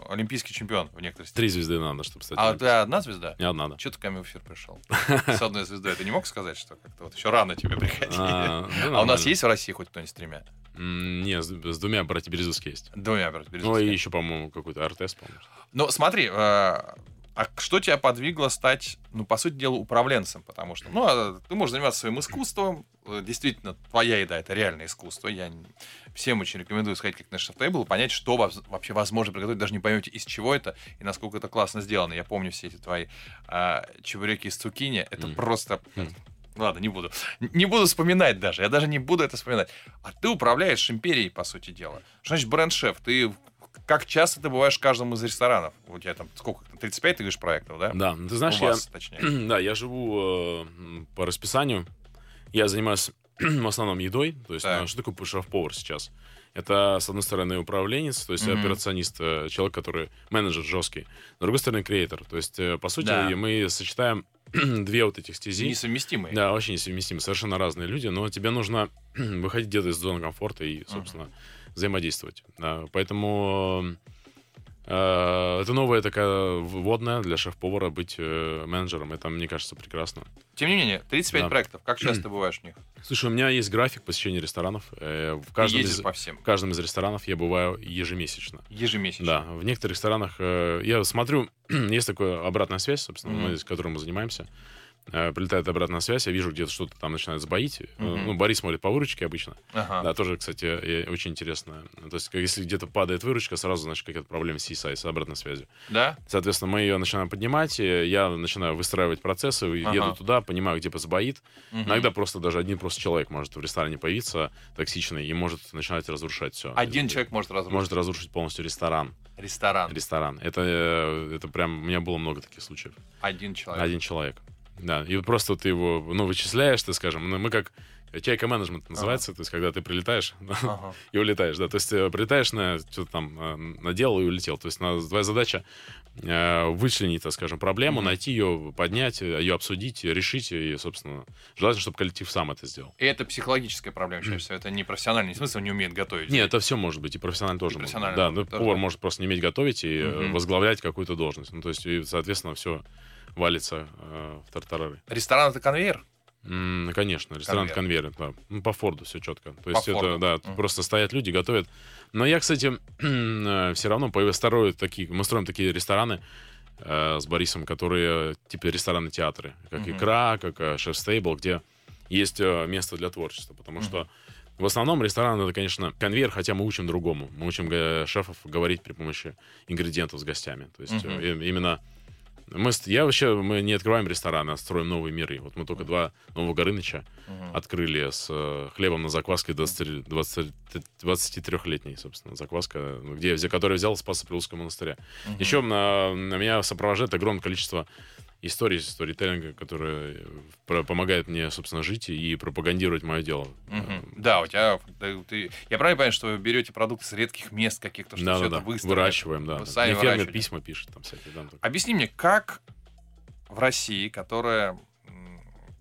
олимпийский чемпион в некоторых степени. Три звезды надо, чтобы стать. А ты одна звезда? Не одна, да. Че ты ко мне в эфир пришел? С одной звездой. Ты не мог сказать, что как-то вот еще рано тебе приходить? А, да, А у нас есть в России хоть кто-нибудь с тремя? Не, с, с двумя братья Березовские есть. Двумя, брат, Ну, Березовскими. и еще, по-моему, какой-то РТС, по-моему. Ну, смотри, э, а что тебя подвигло стать, ну, по сути дела, управленцем? Потому что, ну, а ты можешь заниматься своим искусством. э, Действительно, твоя еда — это реальное искусство. Я всем очень рекомендую сходить как на шеф-тейбл и понять, что вообще возможно приготовить. Даже не поймете, из чего это и насколько это классно сделано. Я помню все эти твои а, чебуреки из цукини. Это Мгм. просто... Мгм. Ладно, не буду. Не буду вспоминать даже. Я даже не буду это вспоминать. А ты управляешь империей, по сути дела. Что значит бренд-шеф? Ты как часто ты бываешь в каждом из ресторанов? У тебя там сколько? 35, ты говоришь, проектов, да? Да, ты знаешь, У я... вас, точнее. Да, я живу э, по расписанию. Я занимаюсь в основном едой. То есть, Так. э, что такое шеф-повар сейчас? Это, с одной стороны, управленец, то есть Мгм. операционист, э, человек, который менеджер жесткий. С другой стороны, креатор. То есть, э, по сути, Да. мы сочетаем две вот этих стези. Несовместимые. Да, очень несовместимы, совершенно разные люди, но тебе нужно выходить где-то из зоны комфорта и, собственно, взаимодействовать. Да, поэтому это новая такая вводная для шеф-повара быть э, менеджером. Это, мне кажется, прекрасно. Тем не менее, 35 Да. проектов. Как часто бываешь в них? Слушай, у меня есть график посещения ресторанов. Э, в, каждом из, по всем. в каждом из ресторанов я бываю ежемесячно. Ежемесячно. Да, в некоторых ресторанах э, я смотрю, есть такая обратная связь, собственно, Мгм. мы, с которой мы занимаемся. Э, прилетает обратная связь, я вижу, где-то что-то там начинает сбоить. Мгм. Ну, Борис смотрит по выручке обычно. Ага. Да, тоже, кстати, э, очень интересно. То есть, если где-то падает выручка, сразу, значит, какая-то проблема с CSI, с обратной связью. Да? Соответственно, мы ее начинаем поднимать, я начинаю выстраивать процессы, Ага. еду туда, понимаю, где сбоит. Мгм. Иногда просто даже один просто человек может в ресторане появиться токсичный и может начинать разрушать все. Один человек может разрушить может разрушить полностью ресторан. ресторан. Ресторан. Это, это прям... У меня было много таких случаев. Один человек. Один человек. Да. И просто ты его, ну, вычисляешь, ты скажем. Ну, мы как чайка менеджмент называется, то есть когда ты прилетаешь Ага. и улетаешь, да, то есть э, прилетаешь на что-то там э, наделал и улетел, то есть на- твоя задача э, вычленить, так скажем, проблему, Мгм. найти ее, поднять, э, ее обсудить, решить и, собственно, желательно, чтобы коллектив сам это сделал. И это психологическая проблема, чаще всего. Это не профессиональный, он не умеет готовить. Нет, это все может быть, и профессионально тоже. И может профессионально быть. Да, тоже, ну, тоже повар может просто не уметь готовить и Мгм. возглавлять какую-то должность. Ну, то есть, и, соответственно, все валится э, в тартарары. Ресторан это конвейер? М, конечно, ресторан Конвейер. конвейер, да. Ну, по Форду все четко. То По есть Форду. это, да, Мгм. просто стоят люди, готовят. Но я, кстати, все равно строю такие, мы строим такие рестораны э, с Борисом, которые типа рестораны-театры, как Мгм. «Икра», как э, «Шеф-стейбл», где есть э, место для творчества, потому Мгм. что в основном ресторан это, конечно, конвейер, хотя мы учим другому. Мы учим э, шефов говорить при помощи ингредиентов с гостями. То есть э, именно мы, я вообще, мы не открываем рестораны, а строим новые миры. Вот мы только два нового Горыныча Мгм. открыли с э, хлебом на закваске 20, 20, 23-летней, собственно, закваска, где, где, которую взял с Спаса Прилузского монастыря. Мгм. Еще на, на меня сопровождает огромное количество историй, сторителлинга, которые про- помогают мне, собственно, жить и пропагандировать мое дело. Мгм. Да, у тебя... ты- я правильно понимаю, что вы берете продукты с редких мест каких-то, что Да, все да, это да. Выращиваем, да. Сами фермер письма пишет там всякие. Ну, так. Объясни мне, как в России, которая,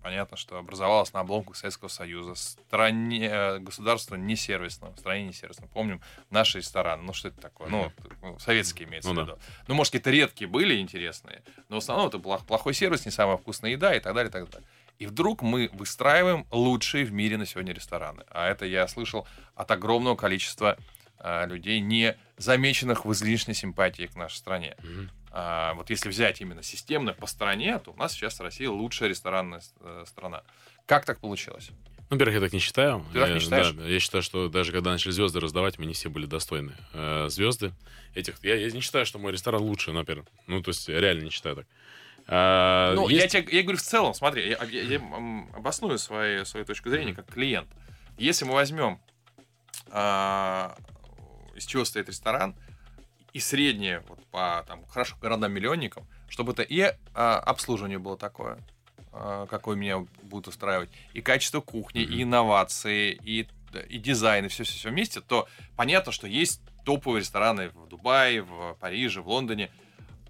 понятно, что образовалась на обломках Советского Союза, стране, э, государство не сервисное, стране не сервисное. Помним наши рестораны, ну что это такое? Ну, ну, советские имеется Ну в виду. Ну, может, какие-то редкие были интересные, но в основном это плох- плохой сервис, не самая вкусная еда и так далее, и так далее. И вдруг мы выстраиваем лучшие в мире на сегодня рестораны. А это я слышал от огромного количества а, людей, не замеченных в излишней симпатии к нашей стране. Мгм. А, вот если взять именно системно по стране, то у нас сейчас Россия лучшая ресторанная э, страна. Как так получилось? Ну, во-первых, я так не считаю. Ты так не Я- считаешь? Да, я считаю, что даже когда начали звезды раздавать, мы не все были достойны э, звезды этих. Я, я не считаю, что мой ресторан лучше, например. Ну, то есть, реально не считаю так. А, Ну, есть- я, тебе, я говорю в целом, смотри, я, я- я, обосную свои, свою точку зрения как клиент. Если мы возьмем, а, из чего стоит ресторан, и среднее вот по там, хорошо городам-миллионникам, чтобы это и а, обслуживание было такое, э, какой меня будет устраивать, и качество кухни, Мгм. и инновации, и, и дизайн, и все-все-все вместе, то понятно, что есть топовые рестораны в Дубае, в Париже, в Лондоне.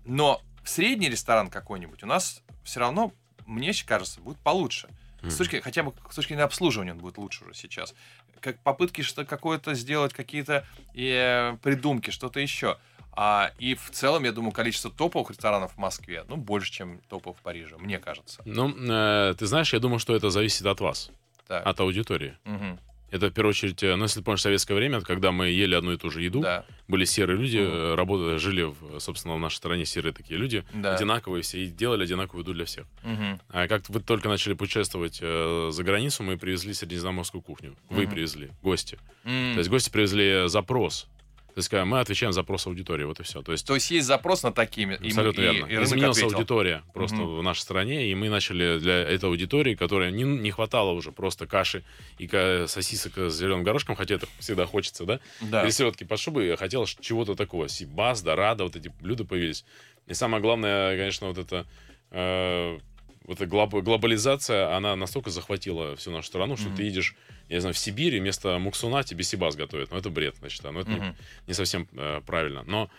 Но средний ресторан какой-нибудь у нас все равно, мне кажется, будет получше. С точки, хотя бы с точки зрения обслуживания он будет лучше уже сейчас. Как попытки что какое-то сделать, какие-то э, придумки, что-то еще. А, и в целом, я думаю, количество топовых ресторанов в Москве, ну, больше, чем топов в Париже, мне кажется. Ну, э, ты знаешь, я думаю, что это зависит от вас, Так. от аудитории. Мгм. Это, в первую очередь, э, ну, если ты помнишь советское время, когда мы ели одну и ту же еду, Да, были серые люди, Мгм. э, работали, жили, в, собственно, в нашей стране серые такие люди, да. одинаковые все, и делали одинаковую еду для всех. Мгм. А как вы только начали путешествовать э, за границу, мы привезли средиземноморскую кухню. Вы Мгм. привезли, гости. М. То есть гости привезли запрос. То есть мы отвечаем запрос аудитории, вот и все. То есть То есть есть запрос на и мы- Абсолютно и- верно. и рынок Изменилась ответил. аудитория просто Мгм. в нашей стране, и мы начали для этой аудитории, которая не, не хватало уже просто каши и сосисок с зеленым горошком, хотя это всегда хочется, да? Да. Или селедки под шубой, я хотел чего-то такого. Сибас, Дорадо, вот эти блюда появились. И самое главное, конечно, вот это... э, эта глоб- глобализация, она настолько захватила всю нашу страну, что Мгм. ты едешь, я не знаю, в Сибирь, и вместо муксуна тебе сибас готовят. Ну, это бред, значит, ну, это не- Мгм. не, совсем э, правильно. Но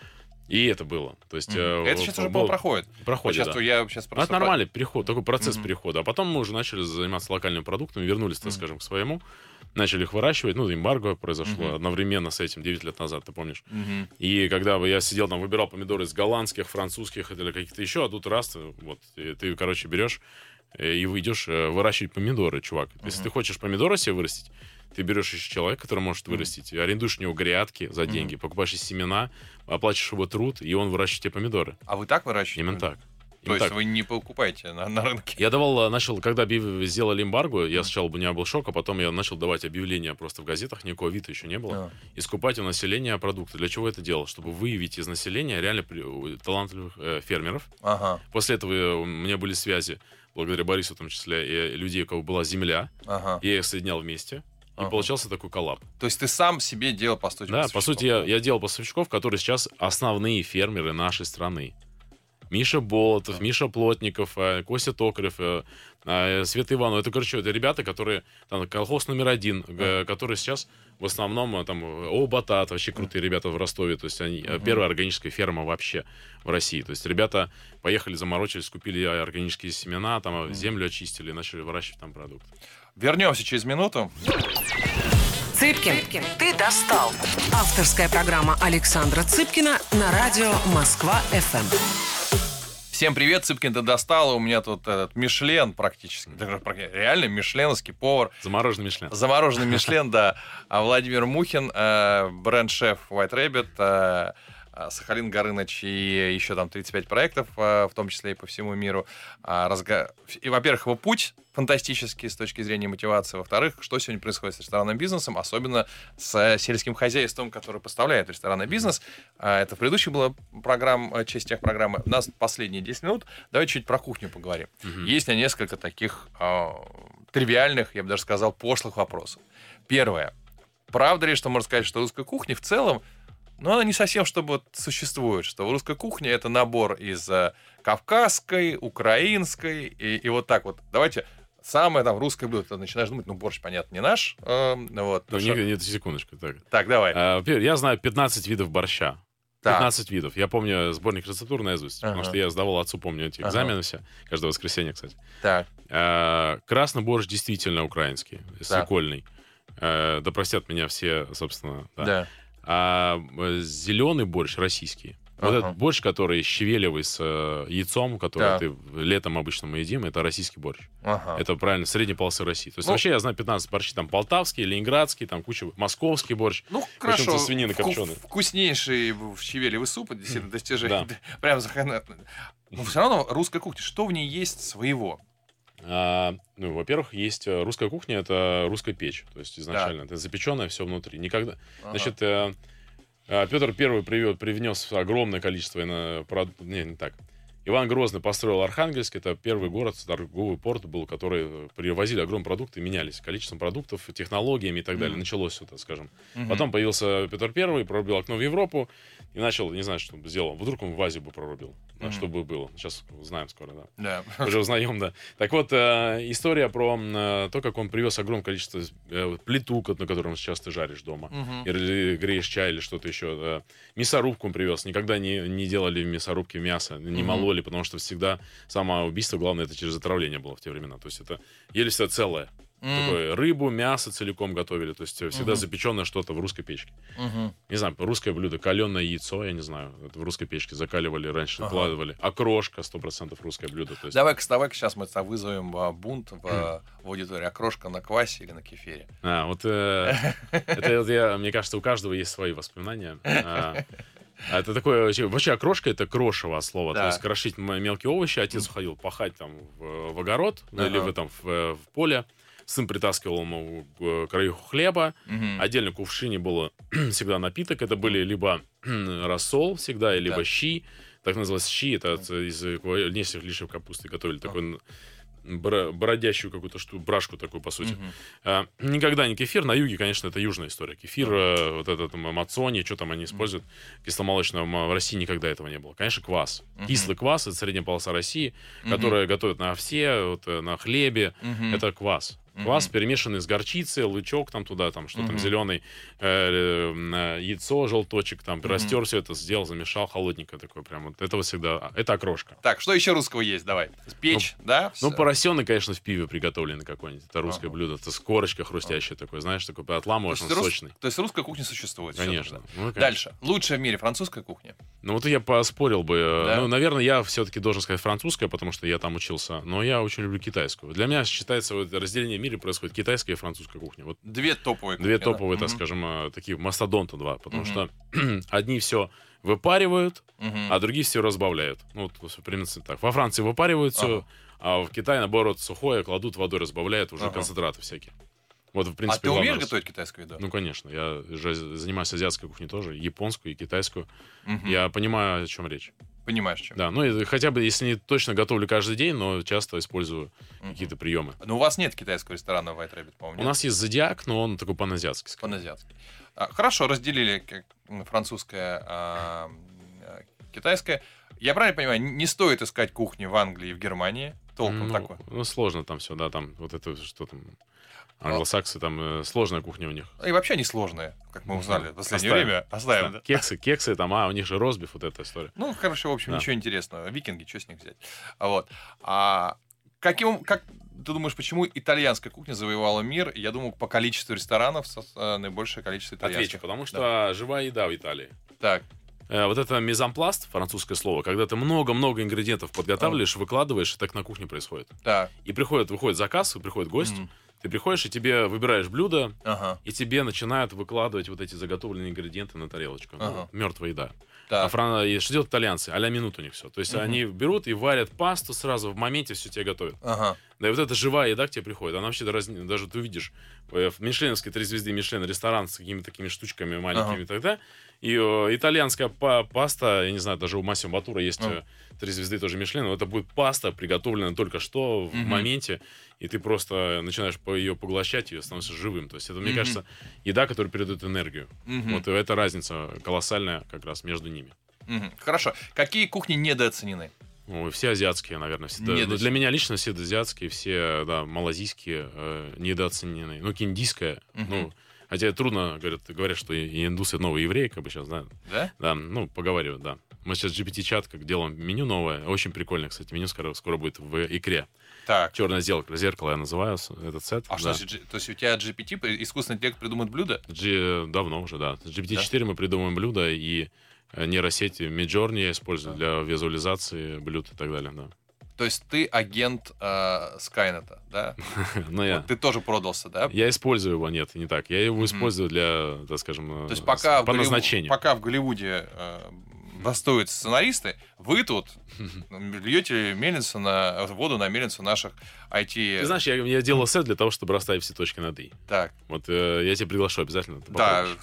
и это было. То есть... Мгм. э, Это сейчас уже был- было проходит. проходит, сейчас да. я сейчас Ну, это просто... нормальный переход, такой процесс Мгм. перехода. А потом мы уже начали заниматься локальными продуктами, вернулись, так Мгм. скажем, к своему, начали их выращивать. Ну, эмбарго произошло Мгм. одновременно с этим 9 лет назад, ты помнишь. Мгм. И когда я сидел там, выбирал помидоры из голландских, французских или каких-то еще, а тут раз, э, вот, ты, короче, берешь э, и выйдешь э, выращивать помидоры, чувак. Если Мгм. ты хочешь помидоры себе вырастить, ты берешь еще человека, который может вырастить, арендуешь у него грядки за деньги, покупаешь семена, оплачиваешь его труд, и он выращивает тебе помидоры. А вы так выращиваете? Именно так. То Именно есть так. вы не покупаете на, на рынке? Я давал, э, начал, когда сделали эмбарго, я сначала у меня был шок, а потом я начал давать объявления просто в газетах, никакого Авито еще не было, А. и скупать у населения продукты. Для чего это делал? Чтобы выявить из населения реально талантливых э, фермеров. Ага, После этого э, у меня были связи, благодаря Борису в том числе, и людей, у кого была земля. ага. Я их соединял вместе, и Ага. получался такой коллаб. То есть ты сам себе делал поставщиков? Да, по сути, я, я делал поставщиков, которые сейчас основные фермеры нашей страны. Миша Болотов, Да. Миша Плотников, э, Костя Токарев, э, э, Света Иванова. Это, короче, это ребята, которые... Там, колхоз номер один, г- которые сейчас в основном там О, Батат, вообще крутые ребята в Ростове. То есть они Мгм. первая органическая ферма вообще в России. То есть ребята поехали, заморочились, купили органические семена, там Мгм. землю очистили начали выращивать там продукт. Вернемся через минуту. Цыпкин, ты достал. Авторская программа Александра Цыпкина на радио Москва-ФМ. Всем привет, Цыпкин, ты достал. У меня тут этот Мишлен практически. Реально мишленовский повар. Замороженный Мишлен. Замороженный Мишлен, да. А Владимир Мухин, э, бренд-шеф White Rabbit, э, Сахалин Горыныч и еще там 35 проектов, э, в том числе и по всему миру. А, И, во-первых, его путь фантастический с точки зрения мотивации. Во-вторых, что сегодня происходит с ресторанным бизнесом, особенно с э, сельским хозяйством, которое поставляет ресторанный бизнес. А, Это в предыдущей была программа, э, часть тех программы. У нас последние 10 минут. Давайте чуть про кухню поговорим. Мгм. Есть меня несколько таких а, тривиальных, я бы даже сказал, пошлых вопросов. Первое. Правда ли, что можно сказать, что русская кухня в целом, ну, она не совсем чтобы вот существует, что русская кухня это набор из э, кавказской, украинской и, и вот так вот. Давайте самое там русское блюдо. Ты начинаешь думать, ну, борщ, понятно, не наш. э, вот, Ну, потому что- не- нет, секундочку. Так. Так, давай. А, Я знаю 15 видов борща. Так. 15 видов. Я помню сборник рецептур наизусть, потому Ага. что я сдавал отцу, помню, эти Ага. экзамены все. Каждое воскресенье, кстати. Так. А, Красный борщ действительно украинский, Так. свекольный. А, Да простят меня все, собственно. да. Да. А зеленый борщ российский. Вот Ага. этот борщ, который щавелевый с э, яйцом, который Да. ты летом обычно мы едим, это российский борщ. Ага. Это правильно, средней полосы России. То есть Ну- вообще я знаю 15 борщей, там полтавский, ленинградский, там куча, московский борщ. Ну, хорошо. со свинины Вку- копченой. Вкуснейший щавелевый суп, это действительно достижение. Да. Прям захана- Но все равно русская кухня, что в ней есть своего? А, ну, во-первых, есть э, русская кухня, это русская печь. То есть изначально это запеченное все внутри. Никогда. Ага. Значит, э, э, Петр Первый привез, привнес огромное количество ино- прод- Не, не так. Иван Грозный построил Архангельск. Это первый город, торговый порт был, который э, привозили огромные продукты, менялись количеством продуктов, технологиями и так далее. Мгм. Началось так скажем. Мгм. Потом появился Петр Первый, прорубил окно в Европу и начал, не знаю, что бы сделал. Вдруг он в Азию бы прорубил. Мгм. что бы было. Сейчас узнаем скоро, да. Да. Уже узнаем, да. Так вот, э, история про э, то, как он привез огромное количество э, плиту, на котором сейчас ты жаришь дома. Мгм. Или греешь чай, или что-то еще. да. Мясорубку он привез. Никогда не, не делали в мясорубке мясо, не Мгм. мололи, потому что всегда самоубийство, главное, это через отравление было в те времена. То есть это ели все целое. М. Такое рыбу, мясо целиком готовили. То есть всегда Мгм. запеченное что-то в русской печке. Мгм. Не знаю, русское блюдо, каленое яйцо, я не знаю, это в русской печке закаливали раньше, Ага. вкладывали. Окрошка, сто процентов русское блюдо. То есть, Давай-ка, давай-ка сейчас мы вызовем а, бунт в, а, в аудитории. Окрошка на квасе или на кефире? А, вот э, это я, мне кажется, у каждого есть свои воспоминания. А, а это такое, вообще, окрошка это крошево от слова. Да. То есть крошить мелкие овощи. Отец уходил пахать там в, в огород ну, или Ага. в, этом, в, в поле. Сын притаскивал ему э, краюху хлеба. Мгм. Отдельно в кувшине было всегда напиток. Это были либо рассол всегда, либо Да. щи. Так называлось щи. Это от- из э, нескольких лишних капусты готовили. Такой бродящую какую-то штуку, брашку такую, по сути. Мгм. А, никогда не кефир. На юге, конечно, это южная история. Кефир, э, вот этот мацони, что там они используют, кисломолочного, в России никогда этого не было. Конечно, квас. Мгм. Кислый квас, это средняя полоса России, Мгм. которая готовят на овсе, вот, э, на хлебе. Мгм. Это квас. Квас, перемешанный с горчицей, лучок там туда, там что Мгм. там, зеленый, э, э, яйцо, желточек, там, Мгм. растер все это, сделал, замешал, холодненькое такое прям. Вот этого всегда, а, это окрошка. Так, что еще русского есть? Давай. Печь, да? Ну, Всё. поросенок, конечно, в пиве приготовленный какой-нибудь. Это русское Ага. блюдо. Это с корочкой хрустящее такое, знаешь, такое То отламываешь, есть, он рус- сочный. то есть русская кухня существует. Конечно. Ну, конечно. Дальше. Лучшая в мире французская кухня. Ну, вот я поспорил бы. э, Да? Ну, наверное, я все-таки должен сказать французская, потому что я там учился. Но я очень люблю китайскую. Для меня считается, вот разделение мире происходит китайская и французская кухня. Вот Две топовые две кухни, да? топовые, так Мгм. скажем, э, такие мастодонта два. Потому Мгм. что одни все выпаривают, Мгм. а другие все разбавляют. Ну, вот, в принципе, так. Во Франции выпаривают все, Ага. а в Китае, наоборот, сухое кладут, водой разбавляют, уже Ага. концентраты всякие. Вот, в А принципе, ты умеешь главное- готовить китайскую еду? Ну, конечно. Я же занимаюсь азиатской кухней тоже, японскую и китайскую. Мгм. Я понимаю, о чем речь. Понимаешь, чем. Да, ну, и хотя бы, если не точно готовлю каждый день, но часто использую Мгм. какие-то приемы. Но у вас нет китайского ресторана White Rabbit, по-моему, У нас есть зодиак, но он такой паназиатский. По-азиатски. А, Хорошо, разделили как, французское, а, а, китайское. Я правильно понимаю, не стоит искать кухни в Англии и в Германии? Толком ну, такой. ну, сложно там все, да, там вот это что там. Англосаксы, там э, сложная кухня у них. И вообще не сложные, как мы узнали в последнее оставим. время. Оставим, Да, да? Кексы, кексы там, а у них же розбив, вот эта история. Ну, короче, в общем, Да. ничего интересного. Викинги, что с них взять? А Вот. А каким, как ты думаешь, почему итальянская кухня завоевала мир? Я думаю, по количеству ресторанов э, наибольшее количество итальянских. Отвечу, потому что живая еда в Италии. Так, Э, Вот это мезампласт, французское слово, когда ты много-много ингредиентов подготавливаешь, выкладываешь, и так на кухне происходит. так. И приходит, выходит заказ, и приходит гость, Мгм. Ты приходишь, и тебе выбираешь блюдо, Ага. и тебе начинают выкладывать вот эти заготовленные ингредиенты на тарелочку. Ага. мертвая еда. Так. А фран... и что делают итальянцы? А-ля минут у них все. То есть Мгм. они берут и варят пасту сразу в моменте, все тебе готовят. Ага. Да и вот эта живая еда к тебе приходит. Она вообще раз- даже ты увидишь э, в Мишленовской три звезды Мишлен ресторан с какими-то такими штучками маленькими Ага. тогда. И э, итальянская па- паста, я не знаю, даже у Массимо Батура есть э, три звезды тоже Мишлен, но это будет паста, приготовленная только что в Мгм. моменте, и ты просто начинаешь по ее поглощать, и становишься живым. То есть это, мне Мгм. кажется, еда, которая передает энергию. Мгм. Вот и эта разница колоссальная как раз между ними. Мгм. Хорошо. Какие кухни недооценены? Ну, все азиатские, наверное, всегда. Не Ну, для меня лично все азиатские, все, да, малазийские, э, недооцененные. Ну, киндийская, Мгм. ну, хотя трудно, говорят, говорят, что и индусы новые евреи, как бы сейчас, да, Да? да, ну, поговаривают, да. Мы сейчас GPT-чат как делаем меню новое, очень прикольное, кстати, меню скоро, скоро будет в икре. Так. Черное зеркало, зеркало я называю этот сет. А да. что, значит, то есть у тебя GPT, искусственный интеллект придумает блюдо? G- давно уже, да. С GPT-4 мы придумываем блюда, и э, нейросети Midjourney я использую для визуализации блюд и так далее, да. То есть ты агент э, Скайнета, да? Но я... Вот ты тоже продался, да? Я использую его, нет, не так. Я его использую для, так скажем, То есть э, пока, по Голливу- назначению. пока в Голливуде э, бастуют сценаристы, вы тут льете мельницу на воду на мельницу наших IT. Ты знаешь, я, я делал сет для того, чтобы расставить все точки над «и». Так, Вот э, я тебя приглашу обязательно. да. попробуешь.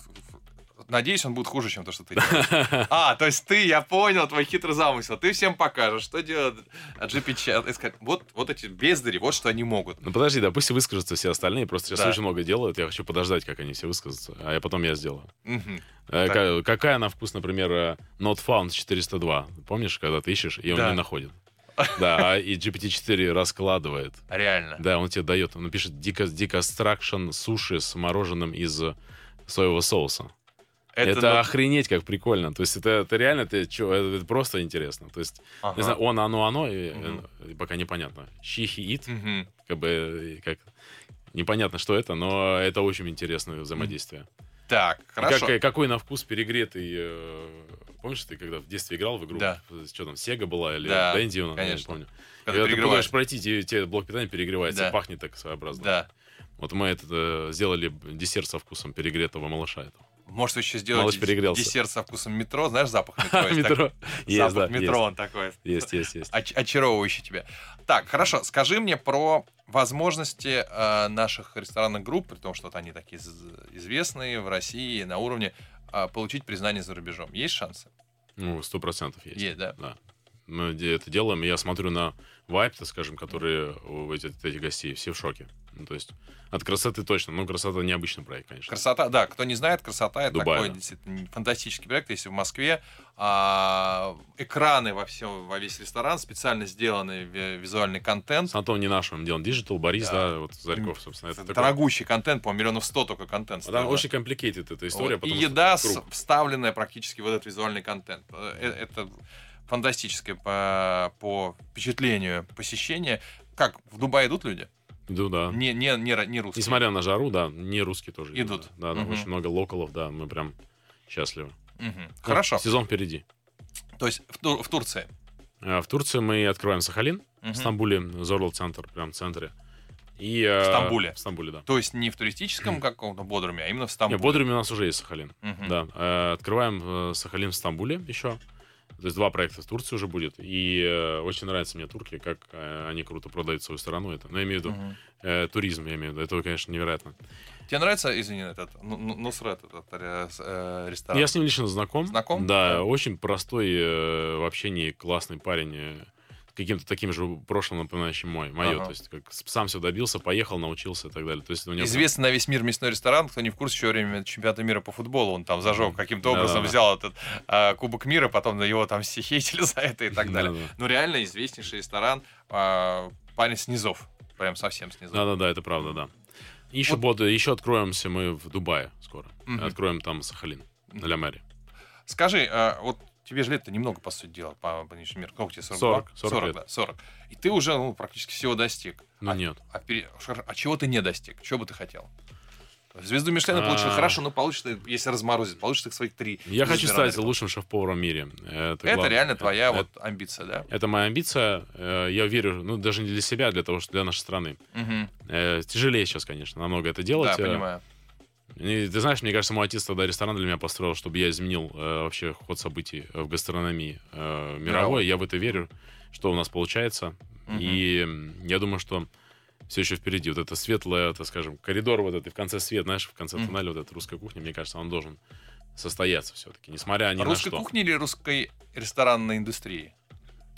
Надеюсь, он будет хуже, чем то, что ты делаешь. А, то есть ты, я понял твой хитрый замысел. Ты всем покажешь, что делает GPT. Вот, вот эти бездари, вот что они могут. Ну подожди, да, пусть выскажутся все остальные. Просто сейчас Да. очень много делают. Я хочу подождать, как они все выскажутся. А я потом я сделаю. Мгм. Э, Какая на вкус, например, э, Not Found 402? Помнишь, когда ты ищешь, и он Да. не находит? Да, а и GPT-4 раскладывает. Реально. Да, он тебе дает, он пишет deconstruction суши с мороженым из э, соевого соуса. Это, ну, охренеть как прикольно. То есть это, это реально это, чё, это, это просто интересно. То есть, ага. не знаю, он, оно, оно, и, э, пока непонятно. She, he, it, Мгм. как бы, э, как, непонятно, что это, но это очень интересное взаимодействие. Так, хорошо. Как, какой на вкус перегретый... э, помнишь, ты когда в детстве играл в игру? Да. Что там, Сега была или Да, Дэнди? я не конечно. помню. Когда Когда ты пытаешься пройти, тебе, тебе блок питания перегревается, Да. пахнет так своеобразно. Да. Вот мы это э, сделали десерт со вкусом перегретого малыша. этого. Может, еще сделать Малыш перегрелся. десерт со вкусом метро. Знаешь, запах метро? Запах метро он такой. есть. Есть, есть, есть. Оч- очаровывающий тебя. Так, хорошо, скажи мне про возможности э, наших ресторанных групп, при том, что они такие из- известные в России на уровне, э, получить признание за рубежом. Есть шансы? Ну, сто процентов есть. Есть, да? Да. Мы это делаем, и я смотрю на вайп, так скажем, которые у этих, этих гостей, все в шоке. Ну, то есть от красоты точно, но красота необычный проект, конечно. Красота, да, кто не знает, красота это Дубай, такой да. действительно фантастический проект. Если в Москве а, экраны во всем, во весь ресторан, специально сделанный ви- визуальный контент, С Антоном Ненашевым делаем Digital, Борис, Да. да, вот Зарьков, собственно. Это такой- дорогущий контент, по миллионов сто только контент. А Там да. очень complicated эта история. Вот. И еда, с- вставленная практически в этот визуальный контент. Э, э, Это фантастическое по, по впечатлению посещения. Как, в Дубай идут люди? Ну, да. Не, не, не, не русские. Несмотря на жару, да, не русские тоже Идут. Да, да, Мгм. очень много локалов, да, мы прям счастливы. Мгм. Ну, Хорошо. сезон впереди. То есть в, Тур- в Турции. А В Турции мы открываем Сахалин, Мгм. в Стамбуле, Зорл центр, прям в центре. И, э, В Стамбуле? В Стамбуле, да. То есть не в туристическом каком-то бодруме, а именно в Стамбуле. Нет, Бодруме у нас уже есть Сахалин. Мгм. Да. Э, Открываем э, Сахалин в Стамбуле еще. То есть два проекта в Турции уже будет. И э, очень нравится мне турки, как э, они круто продают свою страну. Это, ну, я имею в виду э, туризм, я имею в виду. Это, конечно, невероятно. Тебе нравится, извини, этот Ну- Ну- Нусрет, этот э, э, ресторан? Я с ним лично знаком. Знаком? Да, Да. очень простой э, в общении, классный парень. Каким-то таким же прошлым напоминающим мой, мое. Ага. То есть как с- сам все добился, поехал, научился и так далее. То есть у него Известный на весь мир мясной ресторан, кто не в курсе, еще время чемпионата мира по футболу он там зажег каким-то образом, взял этот а, Кубок мира, потом на его там все хейтили за это и так далее. Да-да. Ну, реально известнейший ресторан, а, парень снизов, прям совсем снизов. Да-да-да, это правда, да. Еще, Вот- bod- еще откроемся мы в Дубае скоро. Мгм. Откроем там Сахалин, на Ля Мэри. Скажи, а, вот тебе же лет-то немного, по сути дела, по, по нынешнему миру. Сколько тебе, 42? 40, 40 лет. да, 40. И ты уже ну, практически всего достиг. Ну а, нет. А, пере- а чего ты не достиг? Чего бы ты хотел? Звезду Мишлена получил хорошо, но получишь ты, если разморозить, получишь ты своих три. Я хочу стать лучшим шеф-поваром в мире. Это, Это реально твоя Это- вот амбиция, да? Это моя амбиция. Э, Я верю, ну, даже не для себя, а для того, что для нашей страны. Э, Тяжелее сейчас, конечно, намного это делать. Да, Э, понимаю. И ты знаешь, мне кажется, мой отец тогда ресторан для меня построил, чтобы я изменил э, вообще ход событий в гастрономии э, мировой. Мировой. Я в это верю, что у нас получается. Мгм. И я думаю, что все еще впереди. Вот это светлое, так скажем, коридор вот этот, в конце свет, знаешь, в конце Мгм. туннеля вот эта русская кухня, мне кажется, он должен состояться все-таки, несмотря ни Русской на что. кухни или русской ресторанной индустрии?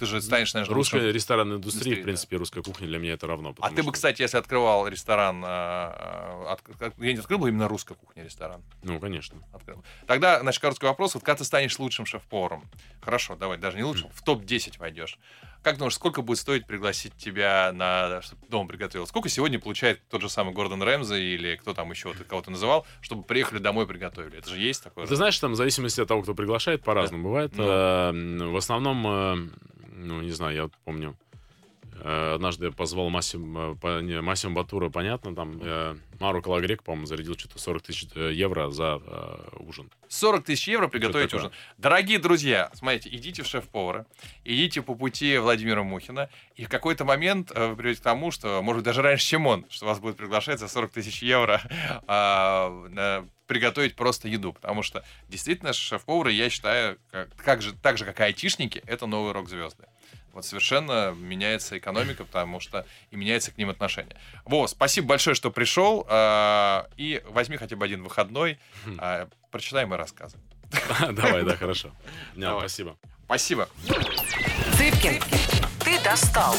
Ты же станешь, наверное, Русская лучшим. ресторанная индустрия, в принципе, русская кухня для меня это равно. А ты бы, что, кстати, если открывал ресторан, а, а, от- как- где-нибудь открыл бы именно русская кухня ресторан? Ну, конечно. Открыл. Тогда, значит, короткий вопрос. Вот когда ты станешь лучшим шеф-поваром, хорошо, давай, даже не лучшим, в топ-10 войдешь. Как думаешь, сколько будет стоить пригласить тебя на, чтобы дома приготовил? Сколько сегодня получает тот же самый Гордон Рэмзи или кто там еще, ты кого-то называл, чтобы приехали домой приготовили? Это же есть такое? Ты знаешь, там в зависимости от того, кто приглашает, по-разному бывает. Ну. Э, В основном, э, ну, не знаю, я вот помню, э, однажды я позвал э, не, Массимо Батура, понятно, там э, Мару Калагрек, по-моему, зарядил что-то 40 тысяч э, евро за э, ужин. 40 тысяч евро приготовить ужин. Дорогие друзья, смотрите, идите в шеф-повара, идите по пути Владимира Мухина, и в какой-то момент э, вы придете к тому, что, может быть, даже раньше, чем он, что вас будет приглашать за 40 тысяч евро а, на- приготовить просто еду. Потому что действительно шеф-повары, я считаю, как, как же, так же, как и айтишники, это новые рок-звезды. Вот совершенно меняется экономика, потому что и меняется к ним отношение. Во, спасибо большое, что пришел. а, И возьми хотя бы один выходной, а, прочитай мои рассказы. Давай, да, хорошо. Спасибо. Спасибо. Цыпкин, ты достал.